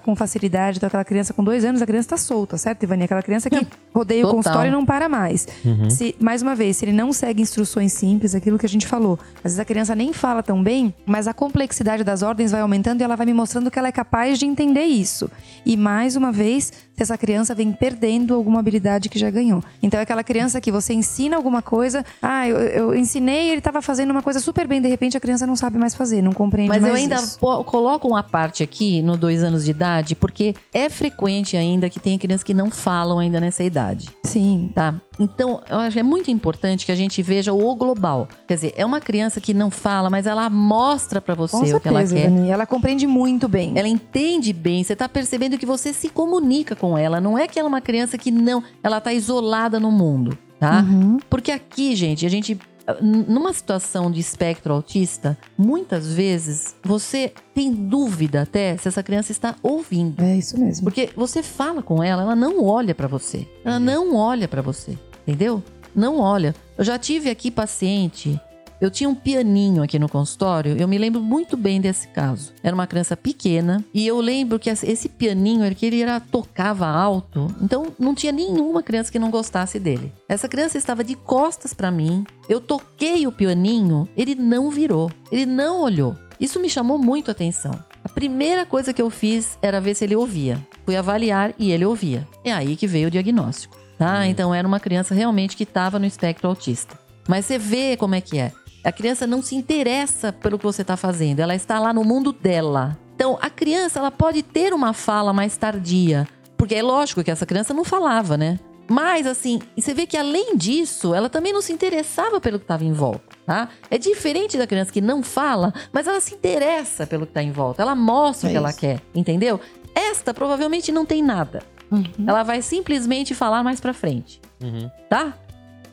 Speaker 2: com facilidade. Então, aquela criança com dois anos, a criança tá solta, certo, Ivani? Aquela criança que rodeia
Speaker 3: Total.
Speaker 2: o consultório e não para mais. Se, mais uma vez, se ele não segue instruções simples, aquilo que a gente falou. Às vezes a criança nem fala tão bem, mas a complexidade das ordens vai aumentando e ela vai me mostrando que ela é capaz de entender isso. E mais uma vez, essa criança vem perdendo alguma habilidade que já ganhou. Então é aquela criança que você ensina alguma coisa, ah, eu, eu ensinei, ele estava fazendo uma coisa super bem, de repente a criança não sabe mais fazer, não compreende
Speaker 3: Mas
Speaker 2: mais
Speaker 3: eu ainda
Speaker 2: isso.
Speaker 3: coloco uma parte aqui no dois anos de idade, porque é frequente ainda que tenha crianças que não falam ainda nessa idade.
Speaker 2: Sim,
Speaker 3: Tá? Então, eu acho que é muito importante que a gente veja o global. Quer dizer, é uma criança que não fala, mas ela mostra pra você o que ela quer.
Speaker 2: Dani. Ela compreende muito bem.
Speaker 3: Ela entende bem, você tá percebendo que você se comunica com ela. Não é que ela é uma criança que não, ela tá isolada no mundo, tá?
Speaker 2: Uhum.
Speaker 3: Porque aqui, gente, a gente n- numa situação de espectro autista, muitas vezes você tem dúvida até se essa criança está ouvindo.
Speaker 2: É isso mesmo.
Speaker 3: Porque você fala com ela, ela não olha pra você. Ela não olha pra você, entendeu? Não olha. Eu já tive aqui paciente, eu tinha um pianinho aqui no consultório, eu me lembro muito bem desse caso. Era uma criança pequena e eu lembro que esse pianinho, era que ele era tocava alto, então não tinha nenhuma criança que não gostasse dele. Essa criança estava de costas pra mim. Eu toquei o pianinho, ele não virou, ele não olhou. Isso me chamou muito a atenção. A primeira coisa que eu fiz era ver se ele ouvia. Fui avaliar e ele ouvia. É aí que veio o diagnóstico, tá? Então era uma criança realmente que estava no espectro autista. Mas você vê como é que é. A criança não se interessa pelo que você está fazendo, ela está lá no mundo dela. Então a criança ela pode ter uma fala mais tardia, porque é lógico que essa criança não falava, né? Mas assim, você vê que além disso, ela também não se interessava pelo que estava em volta, tá? É diferente da criança que não fala, mas ela se interessa pelo que está em volta. Ela mostra
Speaker 2: É
Speaker 3: o que ela
Speaker 2: isso.
Speaker 3: quer, entendeu? Esta provavelmente não tem nada.
Speaker 2: Uhum.
Speaker 3: Ela vai simplesmente falar mais pra frente,
Speaker 1: Uhum.
Speaker 3: tá?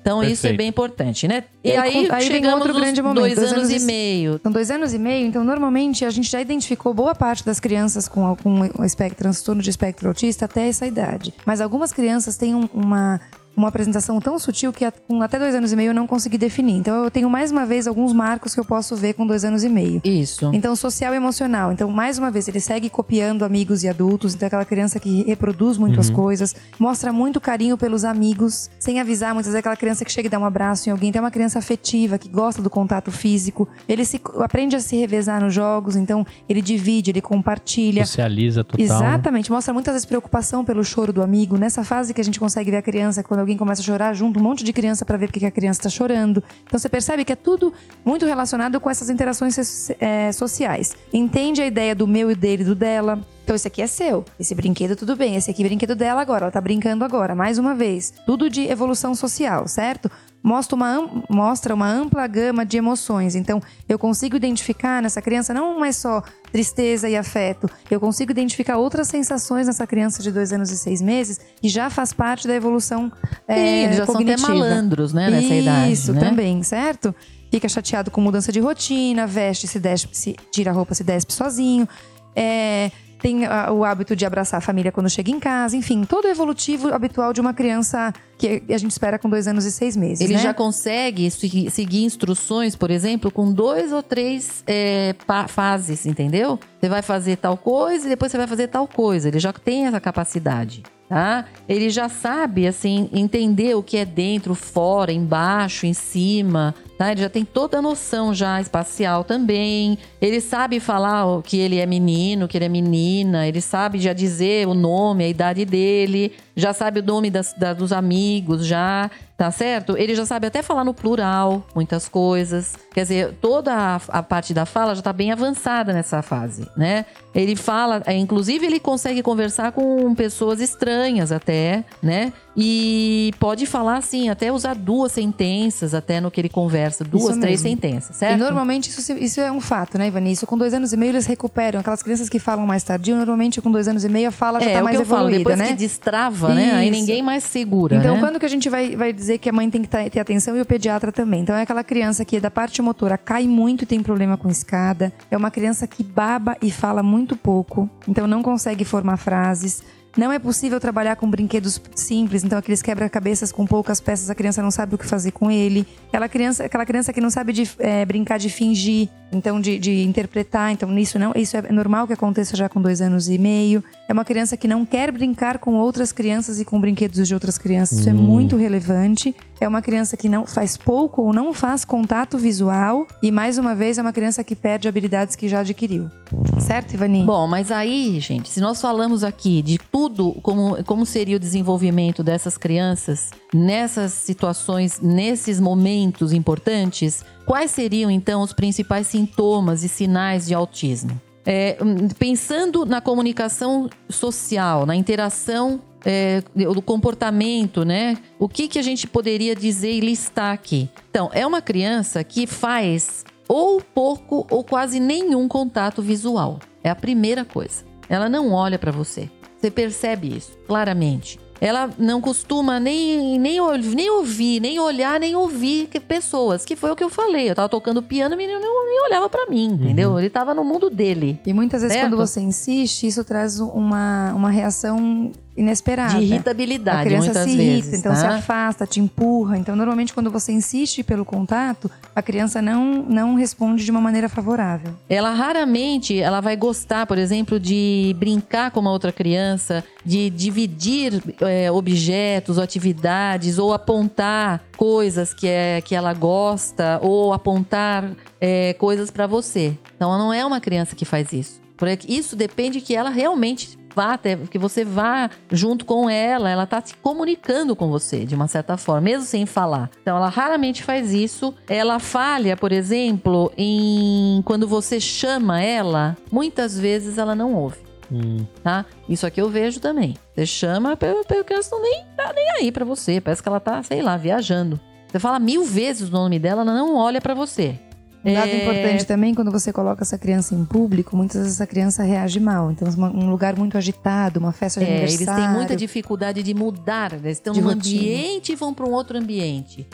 Speaker 3: Então isso é
Speaker 1: Perfeito.
Speaker 3: bem importante, né? E,
Speaker 2: E aí,
Speaker 3: aí, chegamos
Speaker 2: outro grande momento,
Speaker 3: dois
Speaker 2: dois
Speaker 3: anos,
Speaker 2: anos
Speaker 3: e
Speaker 2: e-
Speaker 3: meio.
Speaker 2: São dois anos e meio, então normalmente a gente já identificou boa parte das crianças com, o espectro, transtorno de espectro autista até essa idade. Mas algumas crianças têm um- uma, uma apresentação tão sutil que com até dois anos e meio eu não consegui definir. Então eu tenho mais uma vez alguns marcos que eu posso ver com dois anos e meio.
Speaker 3: Isso.
Speaker 2: Então, social e emocional. Então, mais uma vez, ele segue copiando amigos e adultos. Então, aquela criança que reproduz muito as coisas, mostra muito carinho pelos amigos, sem avisar. Muitas vezes, aquela criança que chega e dá um abraço em alguém. Tem uma criança afetiva, que gosta do contato físico. Ele se, aprende a se revezar nos jogos. Então, ele divide, ele compartilha.
Speaker 1: Socializa total. né?
Speaker 2: Exatamente, mostra muitas vezes preocupação pelo choro do amigo. Nessa fase que a gente consegue ver a criança, quando alguém começa a chorar, junto um monte de criança para ver porque que a criança está chorando. Então você percebe que é tudo muito relacionado com essas interações eh, sociais. Entende a ideia do meu e dele, do dela. Então esse aqui é seu. Esse brinquedo tudo bem. Esse aqui é brinquedo dela agora. Ela tá brincando agora. Mais uma vez. Tudo de evolução social, certo? Mostra uma, mostra uma ampla gama de emoções. Então, eu consigo identificar nessa criança não é só tristeza e afeto. Eu consigo identificar outras sensações nessa criança de dois anos e seis meses que já faz parte da evolução
Speaker 3: Sim,
Speaker 2: é,
Speaker 3: eles já
Speaker 2: cognitiva.
Speaker 3: são até malandros, né, nessa idade.
Speaker 2: Isso,
Speaker 3: né?
Speaker 2: também, certo? Fica chateado com mudança de rotina, veste, se despe, se tira a roupa, se despe sozinho. É, tem ah, o hábito de abraçar a família quando chega em casa, enfim, todo o evolutivo habitual de uma criança que a gente espera com dois anos e seis meses.
Speaker 3: Ele
Speaker 2: né?
Speaker 3: já consegue segui- seguir instruções, por exemplo, com dois ou três é, fases, entendeu? Você vai fazer tal coisa e depois você vai fazer tal coisa. Ele já tem essa capacidade, tá? Ele já sabe, assim, entender o que é dentro, fora, embaixo, em cima, tá? Ele já tem toda a noção já espacial também. Ele sabe falar que ele é menino, que ele é menina. Ele sabe já dizer o nome, a idade dele. Já sabe o nome das- da- dos amigos, já, tá certo? Ele já sabe até falar no plural, muitas coisas. Quer dizer, toda a, a parte da fala já tá bem avançada nessa fase, né? Ele fala, é, inclusive ele consegue conversar com pessoas estranhas até, né? E pode falar assim, até usar duas sentenças até no que ele conversa, duas,
Speaker 2: Isso
Speaker 3: três
Speaker 2: mesmo.
Speaker 3: sentenças,
Speaker 2: E
Speaker 3: certo?
Speaker 2: normalmente isso, isso é um fato, né, Ivani? Isso com dois anos e meio eles recuperam. Aquelas crianças que falam mais tardio, normalmente com dois anos e meio a fala já
Speaker 3: é,
Speaker 2: tá
Speaker 3: o
Speaker 2: mais
Speaker 3: eu falo,
Speaker 2: evoluída,
Speaker 3: depois
Speaker 2: né?
Speaker 3: que destrava, né? Aí
Speaker 2: Isso.
Speaker 3: ninguém mais segura,
Speaker 2: Então,
Speaker 3: né?
Speaker 2: quando que a gente vai, vai dizer que a mãe tem que ter atenção e o pediatra também? Então, é aquela criança que da parte motora cai muito e tem problema com escada. É uma criança que baba e fala muito pouco. Então, não consegue formar frases. Não é possível trabalhar com brinquedos simples, então aqueles quebra-cabeças com poucas peças, a criança não sabe o que fazer com ele. Aquela criança, aquela criança que não sabe de, é, brincar de fingir, então de, de interpretar, então nisso não, isso é normal que aconteça já com dois anos e meio. É uma criança que não quer brincar com outras crianças e com brinquedos de outras crianças, isso é muito relevante. É uma criança que não faz pouco ou não faz contato visual e mais uma vez é uma criança que perde habilidades que já adquiriu. Certo, Ivani?
Speaker 3: Bom, mas aí, gente, se nós falamos aqui de tudo, como, como seria o desenvolvimento dessas crianças nessas situações, nesses momentos importantes, quais seriam então os principais sintomas e sinais de autismo? É, pensando na comunicação social, na interação é, do comportamento, né? O que, que a gente poderia dizer e listar aqui? Então, é uma criança que faz ou pouco ou quase nenhum contato visual. É a primeira coisa. Ela não olha para você. Você percebe isso claramente. Ela não costuma nem, nem, nem ouvir, nem olhar, nem ouvir pessoas, que foi o que eu falei. Eu tava tocando piano, e o menino nem olhava para mim, uhum. entendeu? Ele tava no mundo dele.
Speaker 2: E muitas vezes, certo? quando você insiste, isso traz uma, uma reação inesperada.
Speaker 3: De irritabilidade,
Speaker 2: a criança
Speaker 3: muitas
Speaker 2: se irrita,
Speaker 3: vezes,
Speaker 2: então
Speaker 3: tá?
Speaker 2: se afasta, te empurra. Então, normalmente, quando você insiste pelo contato, a criança não, não responde de uma maneira favorável.
Speaker 3: Ela raramente ela vai gostar, por exemplo, de brincar com uma outra criança, de dividir é, objetos ou atividades, ou apontar coisas que, é, que ela gosta, ou apontar é, coisas para você. Então, ela não é uma criança que faz isso. Porque isso depende que ela realmente vá até, que você vá junto com ela, ela tá se comunicando com você de uma certa forma, mesmo sem falar. Então ela raramente faz isso. Ela falha, por exemplo, em quando você chama ela, muitas vezes ela não ouve.
Speaker 1: Hum.
Speaker 3: Tá? Isso aqui eu vejo também. Você chama, a criança não nem tá nem aí para você. Parece que ela tá, sei lá, viajando. Você fala mil vezes o nome dela, ela não olha para você.
Speaker 2: Um dado
Speaker 3: É.
Speaker 2: importante também, quando você coloca essa criança em público, muitas vezes essa criança reage mal. Então, um lugar muito agitado, uma festa de
Speaker 3: É, eles
Speaker 2: aniversário.
Speaker 3: têm muita dificuldade de mudar. Eles estão
Speaker 2: De
Speaker 3: num
Speaker 2: rotina.
Speaker 3: ambiente e vão para um outro ambiente.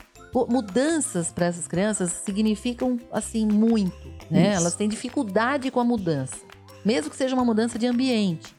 Speaker 3: Mudanças para essas crianças significam assim muito, né? Elas têm dificuldade com a mudança, mesmo que seja uma mudança de ambiente.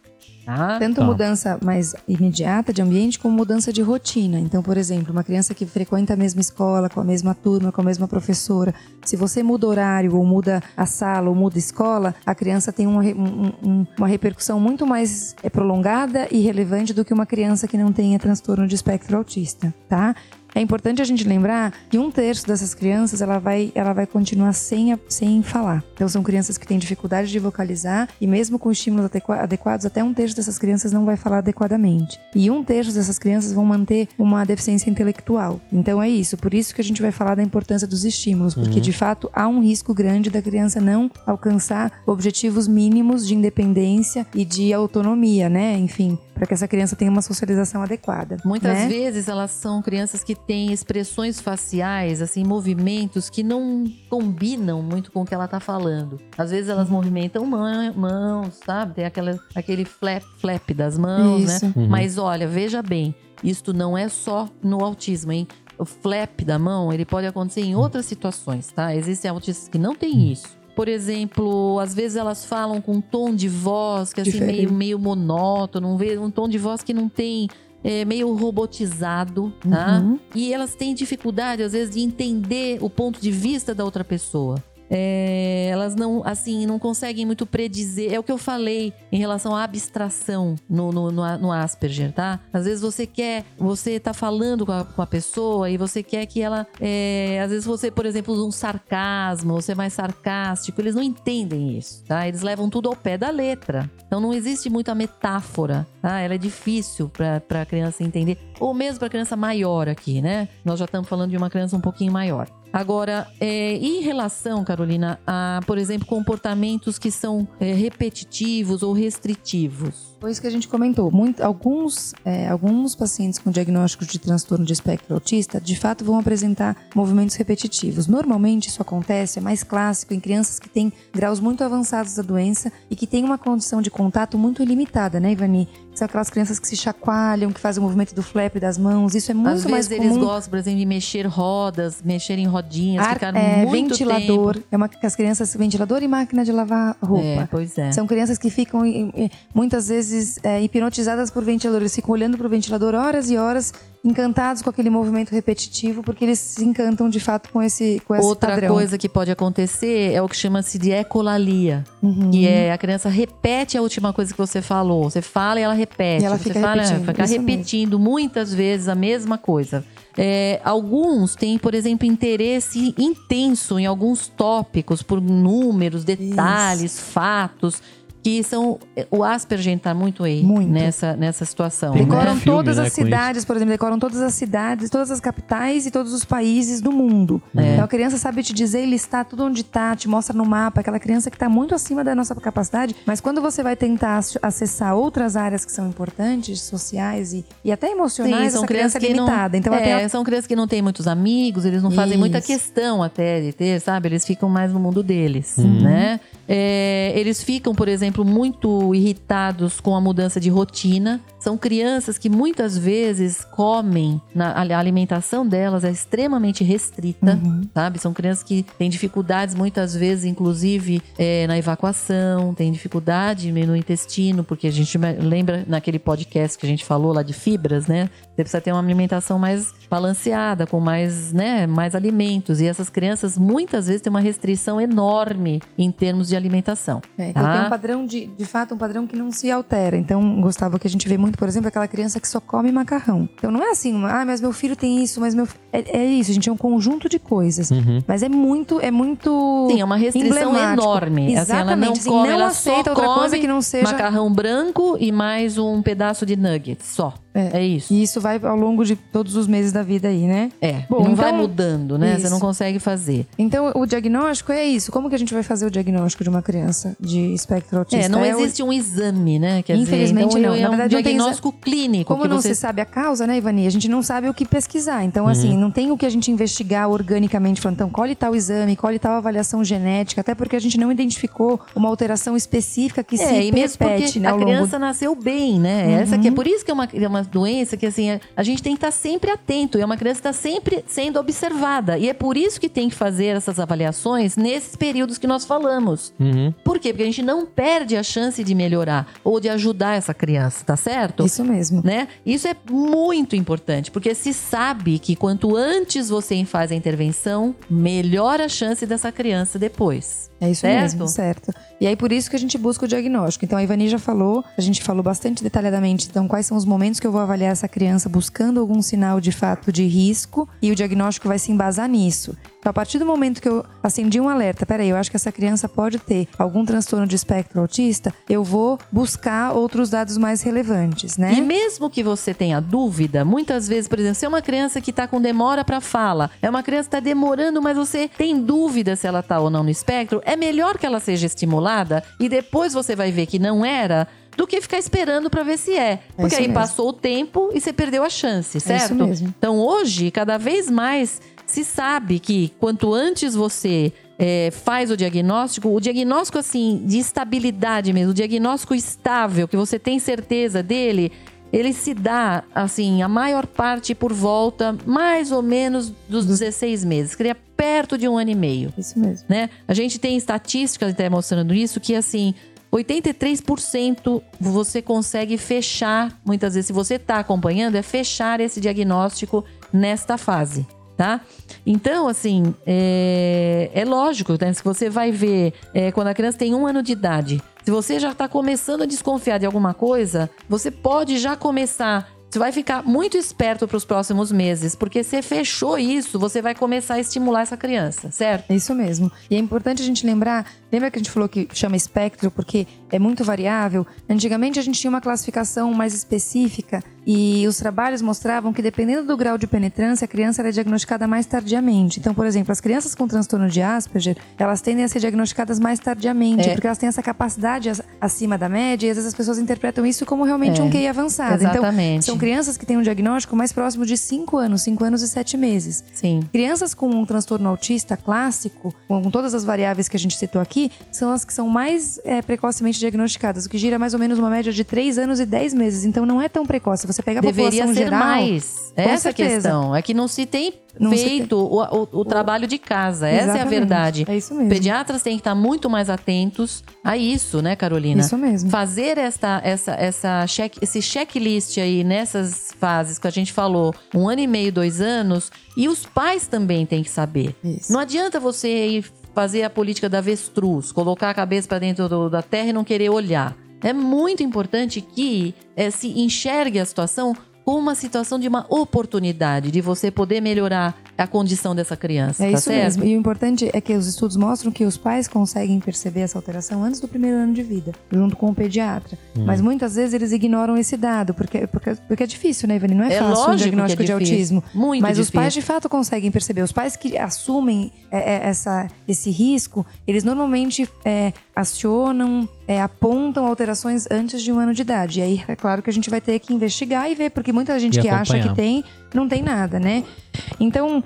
Speaker 3: Tá?
Speaker 2: Tanto
Speaker 1: Tá.
Speaker 2: mudança mais imediata de ambiente, como mudança de rotina. Então, por exemplo, uma criança que frequenta a mesma escola, com a mesma turma, com a mesma professora, se você muda horário, ou muda a sala, ou muda a escola, a criança tem uma, um- um- uma repercussão muito mais é, prolongada e relevante do que uma criança que não tenha transtorno de espectro autista, tá? É importante a gente lembrar que um terço dessas crianças ela vai, ela vai continuar sem, sem falar. Então são crianças que têm dificuldade de vocalizar e mesmo com estímulos adequa- adequados, até um terço dessas crianças não vai falar adequadamente. E um terço dessas crianças vão manter uma deficiência intelectual. Então é isso. Por isso que a gente vai falar da importância dos estímulos, porque de fato há um risco grande da criança não alcançar objetivos mínimos de independência e de autonomia, né? Enfim, para que essa criança tenha uma socialização adequada.
Speaker 3: Muitas
Speaker 2: né?
Speaker 3: vezes elas são crianças que têm expressões faciais, assim, movimentos que não combinam muito com o que ela tá falando. Às vezes elas movimentam mã- mãos, sabe? Tem aquela, aquele flap, flap das mãos,
Speaker 2: Isso.
Speaker 3: né?
Speaker 1: Uhum.
Speaker 3: Mas olha, veja bem, isto não é só no autismo, hein? O flap da mão, ele pode acontecer em outras situações, tá? Existem autistas que não têm isso. Por exemplo, às vezes elas falam com um tom de voz que é assim meio, meio monótono, um tom de voz que não tem é, meio robotizado, tá?
Speaker 2: Uhum.
Speaker 3: E elas têm dificuldade, às vezes, de entender o ponto de vista da outra pessoa. É, elas não, assim, não conseguem muito predizer. É o que eu falei em relação à abstração no, no, no, no Asperger, tá? Às vezes você quer, você tá falando com a, com a pessoa e você quer que ela. é, às vezes você, por exemplo, usa um sarcasmo, você é mais sarcástico. Eles não entendem isso, tá? Eles levam tudo ao pé da letra. Então não existe muita metáfora, tá? Ela é difícil para a criança entender, ou mesmo para criança maior aqui, né? Nós já estamos falando de uma criança um pouquinho maior. Agora, é, em relação, Carolina, a, por exemplo, comportamentos que são é, repetitivos ou restritivos.
Speaker 2: Foi isso que a gente comentou. Muito- alguns, é, alguns pacientes com diagnóstico de transtorno de espectro autista, de fato, vão apresentar movimentos repetitivos. Normalmente, isso acontece, é mais clássico em crianças que têm graus muito avançados da doença e que têm uma condição de contato muito limitada, né, Ivani? São aquelas crianças que se chacoalham, que fazem o movimento do flap das mãos. Isso é muito
Speaker 3: Às
Speaker 2: mais
Speaker 3: vezes
Speaker 2: comum.
Speaker 3: eles gostam, por exemplo, de mexer rodas, mexer em rodinhas,
Speaker 2: Ar-
Speaker 3: ficar
Speaker 2: é,
Speaker 3: muito
Speaker 2: ventilador.
Speaker 3: tempo.
Speaker 2: É uma as crianças ventilador e máquina de lavar roupa.
Speaker 3: É, pois é.
Speaker 2: São crianças que ficam muitas vezes vezes é, hipnotizadas por ventiladores, ficam olhando para o ventilador horas e horas, encantados com aquele movimento repetitivo, porque eles se encantam de fato com esse, com esse
Speaker 3: Outra
Speaker 2: padrão.
Speaker 3: coisa que pode acontecer é o que chama-se de ecolalia,
Speaker 2: Uhum.
Speaker 3: que é a criança repete a última coisa que você falou. Você fala e ela repete.
Speaker 2: E ela
Speaker 3: você
Speaker 2: fica
Speaker 3: fala,
Speaker 2: repetindo,
Speaker 3: fica
Speaker 2: isso mesmo.
Speaker 3: repetindo muitas vezes a mesma coisa. É, alguns têm, por exemplo, interesse intenso em alguns tópicos, por números, detalhes, fatos, que são. O Asperger está muito aí
Speaker 2: Muito.
Speaker 3: Nessa, nessa situação.
Speaker 1: Tem?
Speaker 2: Decoram todas
Speaker 1: né,
Speaker 2: as
Speaker 1: isso.
Speaker 2: cidades, por exemplo, decoram todas as cidades, todas as capitais e todos os países do mundo.
Speaker 3: É.
Speaker 2: Então a criança sabe te dizer e listar tudo onde tá, te mostra no mapa, aquela criança que tá muito acima da nossa capacidade, mas quando você vai tentar ac- acessar outras áreas que são importantes, sociais e, e até emocionais,
Speaker 3: Sim,
Speaker 2: essa criança é
Speaker 3: que não-
Speaker 2: limitada. Então
Speaker 3: é,
Speaker 2: até
Speaker 3: são crianças que não têm muitos amigos, eles não fazem muita
Speaker 2: Isso.
Speaker 3: questão até de ter, sabe? Eles ficam mais no mundo deles,
Speaker 2: Uhum.
Speaker 3: né? É, eles ficam, por exemplo, muito irritados com a mudança de rotina. São crianças que muitas vezes comem, na, a alimentação delas é extremamente restrita,
Speaker 2: Uhum.
Speaker 3: sabe? São crianças que têm dificuldades muitas vezes, inclusive é, na evacuação, têm dificuldade no intestino, porque a gente lembra naquele podcast que a gente falou lá de fibras, né? Você precisa ter uma alimentação mais balanceada, com mais, né, mais alimentos. E essas crianças muitas vezes têm uma restrição enorme em termos de alimentação.
Speaker 2: É, então
Speaker 3: tá?
Speaker 2: tem um padrão de, de fato, um padrão que não se altera. Então, Gustavo, que a gente vê muito, por exemplo, aquela criança que só come macarrão. Então não é assim, ah, mas meu filho tem isso, mas meu fi-" é, é isso, gente, é um conjunto de coisas.
Speaker 1: Uhum.
Speaker 2: Mas é muito, é muito
Speaker 3: Sim, é uma restrição enorme. Assim, ela não
Speaker 2: Exatamente, assim,
Speaker 3: come,
Speaker 2: não
Speaker 3: ela
Speaker 2: aceita
Speaker 3: só
Speaker 2: outra
Speaker 3: come
Speaker 2: coisa que não seja
Speaker 3: macarrão branco e mais um pedaço de nuggets, só.
Speaker 2: É.
Speaker 3: É, isso.
Speaker 2: E isso vai ao longo de todos os meses da vida aí, né?
Speaker 3: É,
Speaker 2: Bom,
Speaker 3: não vai
Speaker 2: então-
Speaker 3: mudando, né? Você
Speaker 2: Isso.
Speaker 3: não consegue fazer.
Speaker 2: Então, o diagnóstico é isso. Como que a gente vai fazer o diagnóstico de uma criança de espectro autista?
Speaker 3: É, não
Speaker 2: o-
Speaker 3: existe um exame, né? Quer
Speaker 2: Infelizmente,
Speaker 3: dizer, então,
Speaker 2: não.
Speaker 3: É
Speaker 2: Na
Speaker 3: um
Speaker 2: verdade, não tem
Speaker 3: diagnóstico clínico.
Speaker 2: Como não
Speaker 3: você...
Speaker 2: se sabe a causa, né, Ivani? A gente não sabe o que pesquisar. Então, assim, não tem o que a gente investigar organicamente, falando, então, colhe tal exame, colhe tal avaliação genética, até porque a gente não identificou uma alteração específica que se
Speaker 3: É, e mesmo
Speaker 2: repete, né,
Speaker 3: a criança nasceu bem, né? Essa que é por isso que é uma, é uma doença que assim, a- gente tem que estar sempre atento. E é uma criança que está sempre sendo observada. E é por isso que tem que fazer essas avaliações nesses períodos que nós falamos.
Speaker 1: Uhum.
Speaker 3: Por quê? Porque a gente não perde a chance de melhorar ou de ajudar essa criança, tá certo?
Speaker 2: Isso mesmo.
Speaker 3: né? Isso é muito importante, porque se sabe que quanto antes você faz a intervenção, melhor a chance dessa criança depois.
Speaker 2: É isso
Speaker 3: Certo?
Speaker 2: mesmo, certo. E aí por isso que a gente busca o diagnóstico. Então a Ivani já falou, a gente falou bastante detalhadamente, então quais são os momentos que eu vou avaliar essa criança buscando algum sinal de fato de risco e o diagnóstico vai se embasar nisso. Então a partir do momento que eu acendi um alerta, peraí, eu acho que essa criança pode ter algum transtorno de espectro autista, eu vou buscar outros dados mais relevantes, né?
Speaker 3: E mesmo que você tenha dúvida, muitas vezes, por exemplo, se é uma criança que está com demora para fala, é uma criança que está demorando, mas você tem dúvida se ela está ou não no espectro, é melhor que ela seja estimulada e depois você vai ver que não era. Do que ficar esperando para ver se é. Porque
Speaker 2: isso
Speaker 3: aí
Speaker 2: mesmo.
Speaker 3: passou o tempo e você perdeu a chance,
Speaker 2: isso
Speaker 3: certo?
Speaker 2: mesmo.
Speaker 3: Então hoje, cada vez mais se sabe que quanto antes você é, faz o diagnóstico, o diagnóstico assim de estabilidade mesmo, o diagnóstico estável, que você tem certeza dele, ele se dá assim a maior parte por volta mais ou menos dos 16 meses, cria perto de um ano e meio
Speaker 2: Isso mesmo.
Speaker 3: né? A gente tem estatísticas até mostrando isso que assim 83% você consegue fechar, muitas vezes se você está acompanhando, é fechar esse diagnóstico nesta fase, tá? Então, assim, é, é lógico, né? Se você vai ver é, quando a criança tem um ano de idade, se você já está começando a desconfiar de alguma coisa, você pode já começar você vai ficar muito esperto para os próximos meses, porque você fechou isso, você vai começar a estimular essa criança, certo?
Speaker 2: Isso mesmo. E é importante a gente lembrar, lembra que a gente falou que chama espectro porque é muito variável? Antigamente a gente tinha uma classificação mais específica e os trabalhos mostravam que dependendo do grau de penetrância, a criança era diagnosticada mais tardiamente. Então, por exemplo, as crianças com transtorno de Asperger, elas tendem a ser diagnosticadas mais tardiamente,
Speaker 3: É.
Speaker 2: porque elas têm essa capacidade acima da média e às vezes as pessoas interpretam isso como realmente
Speaker 3: É.
Speaker 2: um QI avançado.
Speaker 3: Exatamente.
Speaker 2: Então, são crianças que têm um diagnóstico mais próximo de 5 anos, 5 anos e 7 meses.
Speaker 3: Sim.
Speaker 2: Crianças com um transtorno autista clássico, com todas as variáveis que a gente citou aqui, são as que são mais é, precocemente diagnosticadas, o que gira mais ou menos uma média de 3 anos e 10 meses. Então não é tão precoce. Você pega a
Speaker 3: Deveria
Speaker 2: população
Speaker 3: ser
Speaker 2: geral.
Speaker 3: mais. Essa é
Speaker 2: certeza.
Speaker 3: questão. É que não se tem
Speaker 2: Não
Speaker 3: feito o, o- o trabalho de casa. Essa é a
Speaker 2: Exatamente.
Speaker 3: verdade.
Speaker 2: É isso mesmo.
Speaker 3: Pediatras têm que estar muito mais atentos a isso, né, Carolina?
Speaker 2: Isso mesmo.
Speaker 3: Fazer esta, essa, essa check, esse checklist aí nessas fases que a gente falou, um ano e meio, dois anos, e os pais também têm que saber.
Speaker 2: Isso.
Speaker 3: Não adianta você ir fazer a política da avestruz, colocar a cabeça para dentro do- da terra e não querer olhar. É muito importante que eh, se enxergue a situação como uma situação de uma oportunidade de você poder melhorar a condição dessa criança.
Speaker 2: É
Speaker 3: tá
Speaker 2: isso
Speaker 3: certo?
Speaker 2: mesmo. E o importante é que os estudos mostram que os pais conseguem perceber essa alteração antes do primeiro ano de vida, junto com o pediatra.
Speaker 3: Hum.
Speaker 2: Mas muitas vezes eles ignoram esse dado, porque, porque, porque é difícil, né, Ivani? Não é,
Speaker 3: É
Speaker 2: fácil o
Speaker 3: lógico
Speaker 2: diagnóstico
Speaker 3: é
Speaker 2: de autismo.
Speaker 3: Muito
Speaker 2: Mas os
Speaker 3: difícil.
Speaker 2: pais de fato conseguem perceber. Os pais que assumem é, é, essa, esse risco, eles normalmente é, acionam, é, apontam alterações antes de um ano de idade. E aí, é claro que a gente vai ter que investigar e ver, porque muita gente
Speaker 1: E
Speaker 2: que acha que tem, não tem nada, né? Então,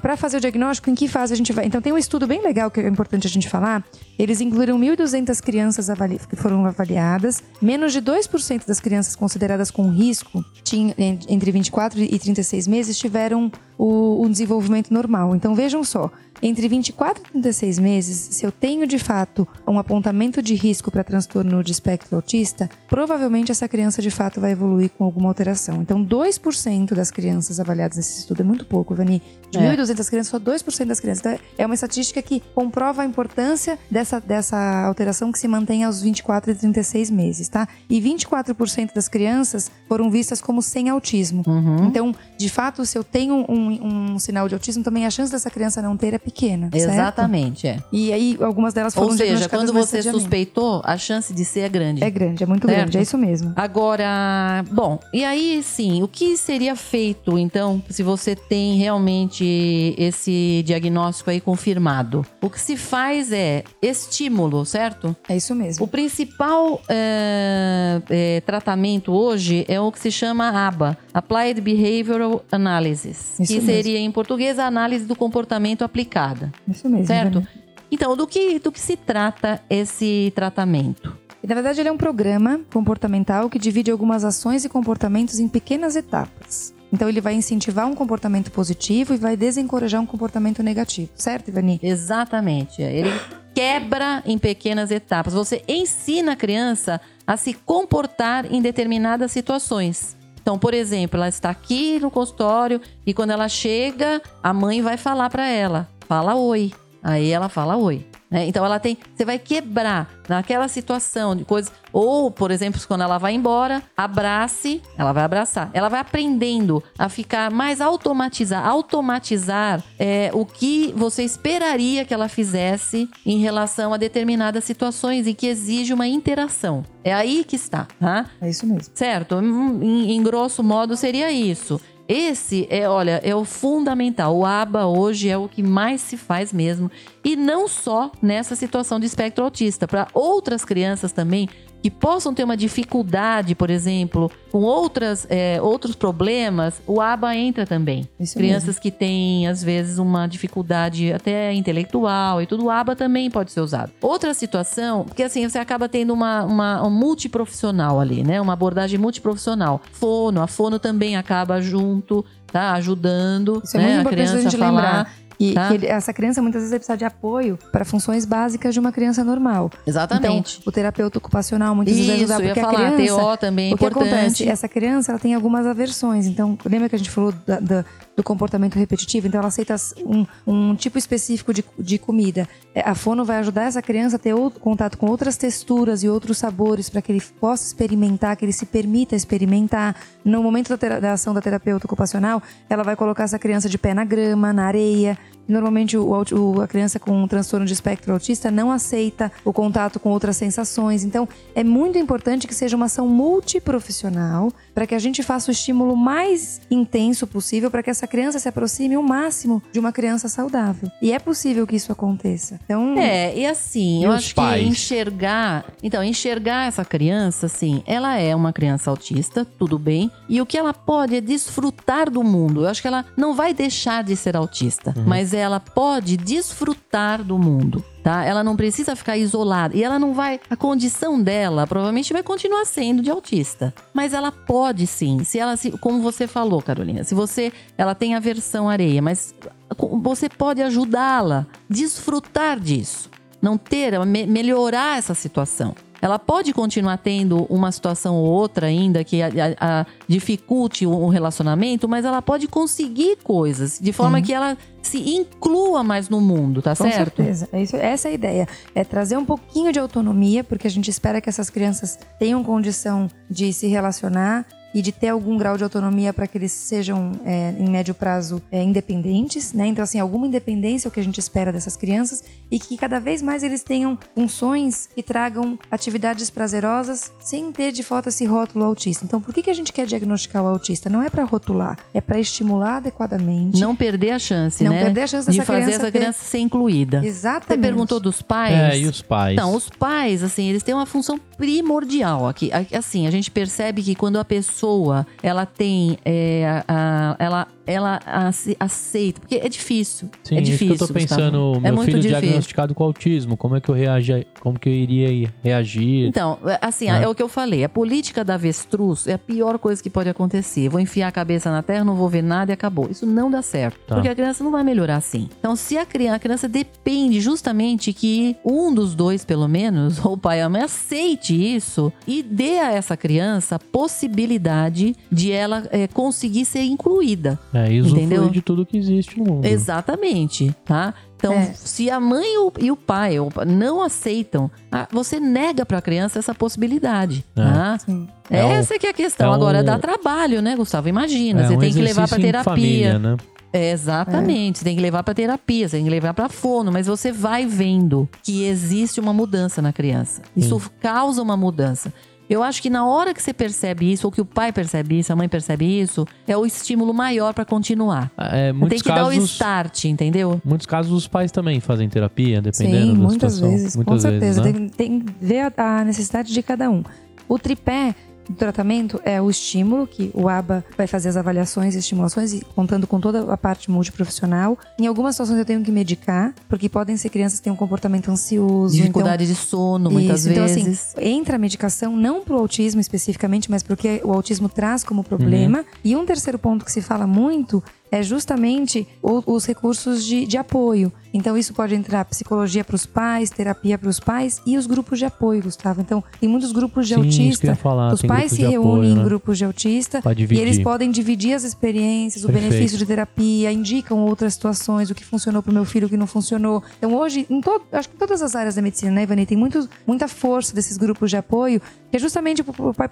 Speaker 2: para fazer o diagnóstico, em que fase a gente vai? Então, tem um estudo bem legal que é importante a gente falar. Eles incluíram 1.200 crianças avali- que foram avaliadas. Menos de 2% das crianças consideradas com risco tinham, en- entre 24 e 36 meses tiveram o, o desenvolvimento normal. Então, vejam só. Entre 24 e 36 meses, se eu tenho de fato um apontamento de risco para transtorno de espectro autista, provavelmente essa criança de fato vai evoluir com alguma alteração. Então, 2% das crianças avaliadas nesse estudo é muito pouco, Vani. De
Speaker 3: É.
Speaker 2: 1.200 crianças, só 2% das crianças. Então, é uma estatística que comprova a importância dessa, dessa alteração que se mantém aos 24 e 36 meses, tá? E 24% das crianças foram vistas como sem autismo.
Speaker 3: Uhum.
Speaker 2: Então, de fato, se eu tenho um, um sinal de autismo, também a chance dessa criança não ter é pequena. Certo?
Speaker 3: Exatamente, é.
Speaker 2: E aí, algumas delas foram
Speaker 3: Ou seja, quando você suspeitou, a chance de ser é grande.
Speaker 2: É grande, é muito
Speaker 3: Certo.
Speaker 2: grande, é isso mesmo.
Speaker 3: Agora, bom, e aí sim, o que seria feito então se você tem realmente esse diagnóstico aí confirmado? O que se faz é estímulo, certo?
Speaker 2: É isso mesmo.
Speaker 3: O principal é, é, tratamento hoje é o que se chama ABA, Applied Behavioral Analysis,
Speaker 2: Isso
Speaker 3: que
Speaker 2: mesmo.
Speaker 3: seria em português a análise do comportamento aplicada,
Speaker 2: Isso mesmo.
Speaker 3: certo?
Speaker 2: Vani.
Speaker 3: Então, do que, do que se trata esse tratamento?
Speaker 2: Na verdade, ele é um programa comportamental que divide algumas ações e comportamentos em pequenas etapas. Então, ele vai incentivar um comportamento positivo e vai desencorajar um comportamento negativo, certo, Ivani?
Speaker 3: Exatamente. Ele quebra em pequenas etapas. Você ensina a criança a se comportar em determinadas situações. Então, por exemplo, ela está aqui no consultório e quando ela chega, a mãe vai falar para ela: fala oi. Aí ela fala oi. né? Então ela tem. Você vai quebrar naquela situação de coisas. Ou, por exemplo, quando ela vai embora, abrace, ela vai abraçar. Ela vai aprendendo a ficar mais automatizar, automatizar é, o que você esperaria que ela fizesse em relação a determinadas situações em que exige uma interação. É aí que está, tá?
Speaker 2: É isso mesmo.
Speaker 3: Certo? Hum, Em, em grosso modo seria isso. Esse é, olha, é o fundamental. O ABA hoje é o que mais se faz mesmo. E não só nessa situação de espectro autista, para outras crianças também que possam ter uma dificuldade, por exemplo, com outras, é, outros problemas, o ABA entra também.
Speaker 2: Isso
Speaker 3: Crianças que têm, às vezes, uma dificuldade até intelectual e tudo, o ABA também pode ser usado. Outra situação, porque assim, você acaba tendo uma, uma um multiprofissional ali, né? Uma abordagem multiprofissional. Fono, a fono também acaba junto, tá? Ajudando
Speaker 2: Isso é
Speaker 3: né?
Speaker 2: muito
Speaker 3: a
Speaker 2: importante
Speaker 3: criança
Speaker 2: a
Speaker 3: a falar.
Speaker 2: lembrar. E
Speaker 3: tá?
Speaker 2: ele- essa criança muitas vezes vai precisar de apoio para funções básicas de uma criança normal.
Speaker 3: Exatamente.
Speaker 2: Então, o terapeuta ocupacional muitas vezes
Speaker 3: Isso, eu ia
Speaker 2: porque
Speaker 3: falar,
Speaker 2: a criança,
Speaker 3: TO também é
Speaker 2: o que
Speaker 3: importante.
Speaker 2: acontece? Essa criança ela tem algumas aversões. Então, lembra que a gente falou da- da- do comportamento repetitivo? Então, ela aceita um, um tipo específico de, de comida. É, A fono vai ajudar essa criança a ter outro, contato com outras texturas e outros sabores para que ele possa experimentar, que ele se permita experimentar. No momento da, da ação da terapeuta ocupacional, ela vai colocar essa criança de pé na grama, na areia. Normalmente, o, o- a criança com um transtorno de espectro autista não aceita o contato com outras sensações. Então, é muito importante que seja uma ação multiprofissional para que a gente faça o estímulo mais intenso possível para que essa criança se aproxime o máximo de uma criança saudável. E é possível que isso aconteça. Então,
Speaker 3: É, e assim,
Speaker 1: E
Speaker 3: eu acho
Speaker 1: pais?
Speaker 3: que enxergar. Então, enxergar essa criança, assim, ela é uma criança autista, tudo bem. E o que ela pode é desfrutar do mundo. Eu acho que ela não vai deixar de ser autista, mas ela pode desfrutar do mundo. tá? Ela não precisa ficar isolada. E ela não vai. A condição dela provavelmente vai continuar sendo de autista. Mas ela pode sim. Se ela, se, como você falou, Carolina, se você. Ela tem aversão à areia, mas você pode ajudá-la, desfrutar disso. Não ter, me, melhorar essa situação. Ela pode continuar tendo uma situação ou outra ainda que a, a, a dificulte o relacionamento, mas ela pode conseguir coisas de forma que ela se inclua mais no mundo, tá
Speaker 2: Com
Speaker 3: certo?
Speaker 2: Com certeza. É isso, essa é a ideia. É trazer um pouquinho de autonomia, porque a gente espera que essas crianças tenham condição de se relacionar e de ter algum grau de autonomia para que eles sejam, é, em médio prazo, é, independentes, né? Então, assim, alguma independência é o que a gente espera dessas crianças e que cada vez mais eles tenham funções que tragam atividades prazerosas sem ter de falta esse rótulo autista. Então, por que, que a gente quer diagnosticar o autista? Não é para rotular, é para estimular adequadamente.
Speaker 3: Não perder a chance,
Speaker 2: não
Speaker 3: né?
Speaker 2: perder a chance dessa
Speaker 3: de fazer
Speaker 2: criança
Speaker 3: essa
Speaker 2: ter-
Speaker 3: criança ser incluída.
Speaker 2: Exatamente.
Speaker 3: Você perguntou dos pais?
Speaker 1: É, e os pais?
Speaker 3: Então, os pais, assim, eles têm uma função primordial aqui. Assim, a gente percebe que quando a pessoa, ela tem, é, a- ela, ela ace- aceita, porque é difícil.
Speaker 1: Sim,
Speaker 3: é difícil,
Speaker 1: eu tô
Speaker 3: Gustavo.
Speaker 1: pensando,
Speaker 3: é
Speaker 1: meu
Speaker 3: muito
Speaker 1: filho
Speaker 3: difícil.
Speaker 1: diagnosticado com autismo, como é que eu reagi, como que eu iria reagir?
Speaker 3: Então, assim,
Speaker 1: É.
Speaker 3: é. o que eu falei. A política da avestruz é a pior coisa que pode acontecer. Vou enfiar a cabeça na terra, não vou ver nada e acabou. Isso não dá certo.
Speaker 1: Tá.
Speaker 3: Porque a criança não vai melhorar assim. Então, se a criança, a criança depende justamente que um dos dois, pelo menos, ou o pai ou a mãe, aceite isso e dê a essa criança a possibilidade de ela é, conseguir ser incluída.
Speaker 1: É, e
Speaker 3: Entendeu?
Speaker 1: de tudo que existe no mundo.
Speaker 3: Exatamente, tá? Então,
Speaker 2: É.
Speaker 3: se a mãe e o- e o pai não aceitam, ah, você nega pra criança essa possibilidade,
Speaker 1: É.
Speaker 3: tá?
Speaker 2: Sim.
Speaker 1: É um-
Speaker 3: Essa que é a questão.
Speaker 1: é um-
Speaker 3: Agora, dá trabalho, né, Gustavo? Imagina,
Speaker 1: É
Speaker 3: você
Speaker 1: um
Speaker 3: tem que levar
Speaker 1: em
Speaker 3: terapia.
Speaker 1: família, né?
Speaker 3: É, exatamente, você tem que levar pra terapia, você tem que levar pra fono, mas você vai vendo que existe uma mudança na criança. Isso causa uma mudança. Eu acho que na hora que você percebe isso, ou que o pai percebe isso, a mãe percebe isso, é o estímulo maior pra continuar.
Speaker 1: É,
Speaker 3: Tem
Speaker 1: muitos
Speaker 3: que dar o
Speaker 1: casos,
Speaker 3: start, entendeu?
Speaker 1: muitos casos os pais também fazem terapia, dependendo
Speaker 2: Sim,
Speaker 1: da
Speaker 2: muitas
Speaker 1: situação.
Speaker 2: vezes,
Speaker 1: muitas
Speaker 2: com certeza.
Speaker 1: vezes, né?
Speaker 2: tem, tem que ver a necessidade de cada um. O tripé do tratamento é o estímulo, que o ABA vai fazer as avaliações e estimulações, e contando com toda a parte multiprofissional. Em algumas situações eu tenho que medicar, porque podem ser crianças que têm um comportamento ansioso.
Speaker 3: Dificuldade de sono, muitas
Speaker 2: Isso, então,
Speaker 3: vezes.
Speaker 2: assim, entra a medicação não pro autismo especificamente, mas porque o autismo traz como problema.
Speaker 3: Uhum.
Speaker 2: E um terceiro ponto que se fala muito é justamente o- os recursos de, de apoio. Então, isso pode entrar psicologia para os pais, terapia para os pais e os grupos de apoio, Gustavo. Então, tem muitos grupos de
Speaker 1: Sim,
Speaker 2: autista.
Speaker 1: falar,
Speaker 2: os pais se reúnem
Speaker 1: apoio,
Speaker 2: em
Speaker 1: né?
Speaker 2: grupos de autista e eles podem dividir as experiências, o
Speaker 1: Perfeito.
Speaker 2: benefício de terapia, indicam outras situações, o que funcionou para o meu filho, o que não funcionou. Então, hoje, em todo, acho que em todas as áreas da medicina, né, Ivani, tem muito, muita força desses grupos de apoio, é justamente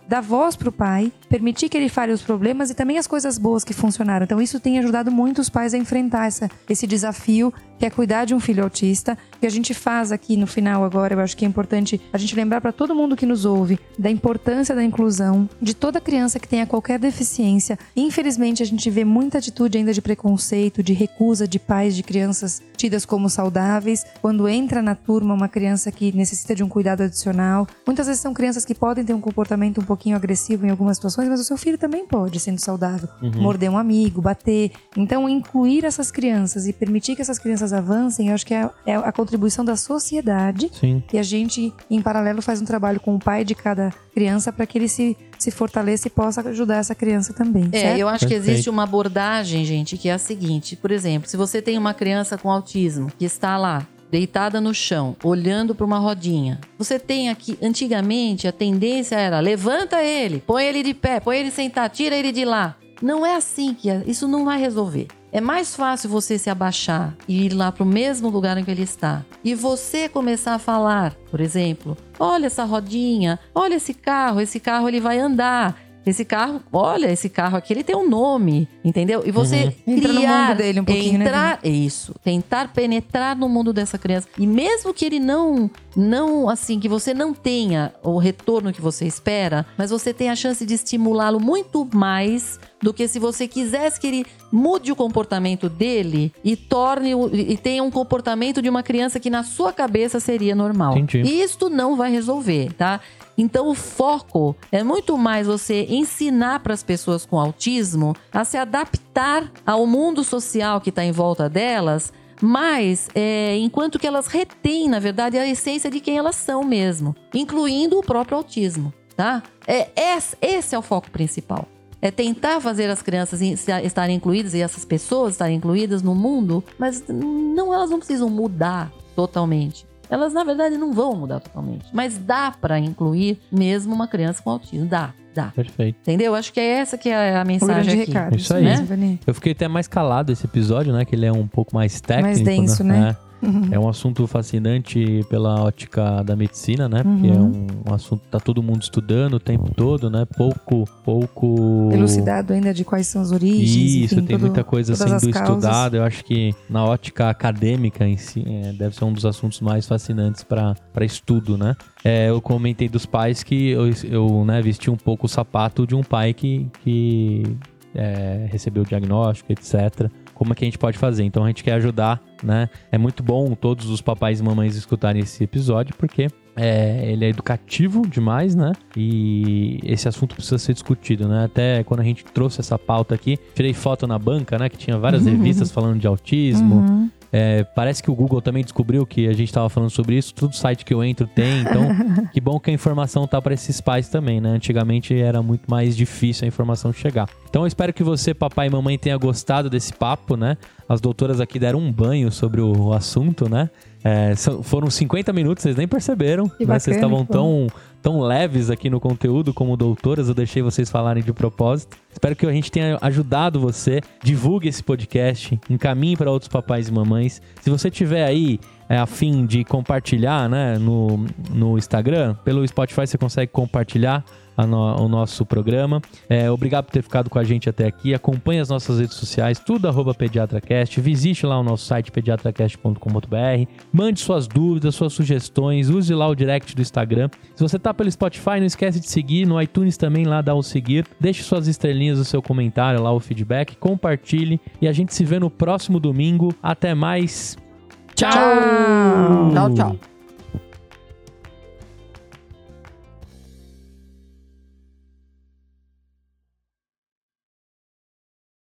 Speaker 2: dar voz para o pai, permitir que ele fale os problemas e também as coisas boas que funcionaram. Então, isso tem ajudado muito os pais a enfrentar essa, esse desafio que é cuidar de um filho autista. que a gente faz aqui no final agora, eu acho que é importante a gente lembrar para todo mundo que nos ouve da importância da inclusão de toda criança que tenha qualquer deficiência. Infelizmente, a gente vê muita atitude ainda de preconceito, de recusa de pais de crianças tidas como saudáveis. Quando entra na turma uma criança que necessita de um cuidado adicional, muitas vezes são crianças que podem ter um comportamento um pouquinho agressivo em algumas situações, mas o seu filho também pode, sendo saudável, morder um amigo, bater. Então, incluir essas crianças e permitir que essas crianças avancem, eu acho que é, é a contribuição da sociedade
Speaker 1: Sim.
Speaker 2: e a gente, em paralelo, faz um trabalho com o pai de cada criança para que ele se, se fortaleça e possa ajudar essa criança também.
Speaker 3: É,
Speaker 2: certo?
Speaker 3: eu acho que
Speaker 1: Perfeito.
Speaker 3: existe uma abordagem, gente, que é a seguinte. Por exemplo, se você tem uma criança com autismo que está lá, deitada no chão, olhando para uma rodinha. Você tem aqui, antigamente, a tendência era levanta ele, põe ele de pé, põe ele sentado, tira ele de lá. Não é assim que é, isso não vai resolver. É mais fácil você se abaixar e ir lá para o mesmo lugar em que ele está. E você começar a falar, por exemplo, olha essa rodinha, olha esse carro, esse carro ele vai andar. Esse carro, olha, esse carro aqui, ele tem um nome, entendeu? E você
Speaker 2: Uhum. Entra no
Speaker 3: criar,
Speaker 2: mundo dele um pouquinho, né,
Speaker 3: entrar, isso, tentar penetrar no mundo dessa criança. E mesmo que ele não, não, assim, que você não tenha o retorno que você espera, mas você tem a chance de estimulá-lo muito mais do que se você quisesse que ele mude o comportamento dele e torne e tenha um comportamento de uma criança que na sua cabeça seria normal.
Speaker 1: Entendi.
Speaker 3: E isto não vai resolver, tá? Então o foco é muito mais você ensinar para as pessoas com autismo a se adaptar ao mundo social que está em volta delas Mas, é, enquanto que elas retêm, na verdade, a essência de quem elas são mesmo, incluindo o próprio autismo, tá? É, esse é o foco principal. É tentar fazer as crianças estarem incluídas e essas pessoas estarem incluídas no mundo, mas não, elas não precisam mudar totalmente. Elas, na verdade, não vão mudar totalmente. Mas dá para incluir mesmo uma criança com autismo. Dá. Dá.
Speaker 1: Perfeito.
Speaker 3: Entendeu? Acho que é essa que é a mensagem aqui.
Speaker 2: Recado,
Speaker 1: isso aí. Né? Eu fiquei até mais calado esse episódio, né? Que ele é um pouco mais técnico.
Speaker 2: Mais denso, né? né?
Speaker 1: Uhum. É um assunto fascinante pela ótica da medicina, né? Porque é uhum. é um, um, assunto que tá todo mundo estudando o tempo todo, né? Pouco, pouco...
Speaker 2: Elucidado ainda de quais são as origens.
Speaker 1: Isso, enfim, tem todo, muita coisa sendo estudada. Eu acho que na ótica acadêmica em si, é, deve ser um dos assuntos mais fascinantes para estudo, né? É, eu comentei dos pais que eu, eu né, vesti um pouco o sapato de um pai que, que é, recebeu o diagnóstico, etc como é que a gente pode fazer. Então a gente quer ajudar, né? É muito bom todos os papais e mamães escutarem esse episódio, porque é, ele é educativo demais, né? E esse assunto precisa ser discutido, né? Até quando a gente trouxe essa pauta aqui, tirei foto na banca, né? Que tinha várias revistas falando de autismo. Uhum. É, parece que o Google também descobriu que a gente estava falando sobre isso. Todo site que eu entro tem. Então, que bom que a informação tá para esses pais também, né? Antigamente era muito mais difícil a informação chegar. Então, eu espero que você, papai e mamãe, tenha gostado desse papo, né? As doutoras aqui deram um banho sobre o assunto, né? É, foram 50 minutos, vocês nem perceberam. Né? Vocês estavam tão, tão leves aqui no conteúdo como doutoras, eu deixei vocês falarem de propósito. Espero que a gente tenha ajudado você. Divulgue esse podcast, encaminhe para outros papais e mamães. Se você tiver aí é, a fim de compartilhar né, no, no Instagram, pelo Spotify você consegue compartilhar no, o nosso programa. É, obrigado por ter ficado com a gente até aqui. Acompanhe as nossas redes sociais, tudo arroba pediatracast. Visite lá o nosso site pediatracast.com.br. Mande suas dúvidas, suas sugestões. Use lá o direct do Instagram. Se você tá pelo Spotify, não esquece de seguir. No iTunes também lá dá o seguir. Deixe suas estrelinhas, o seu comentário lá, o feedback. Compartilhe. E a gente se vê no próximo domingo. Até mais. Tchau!
Speaker 3: Tchau, tchau.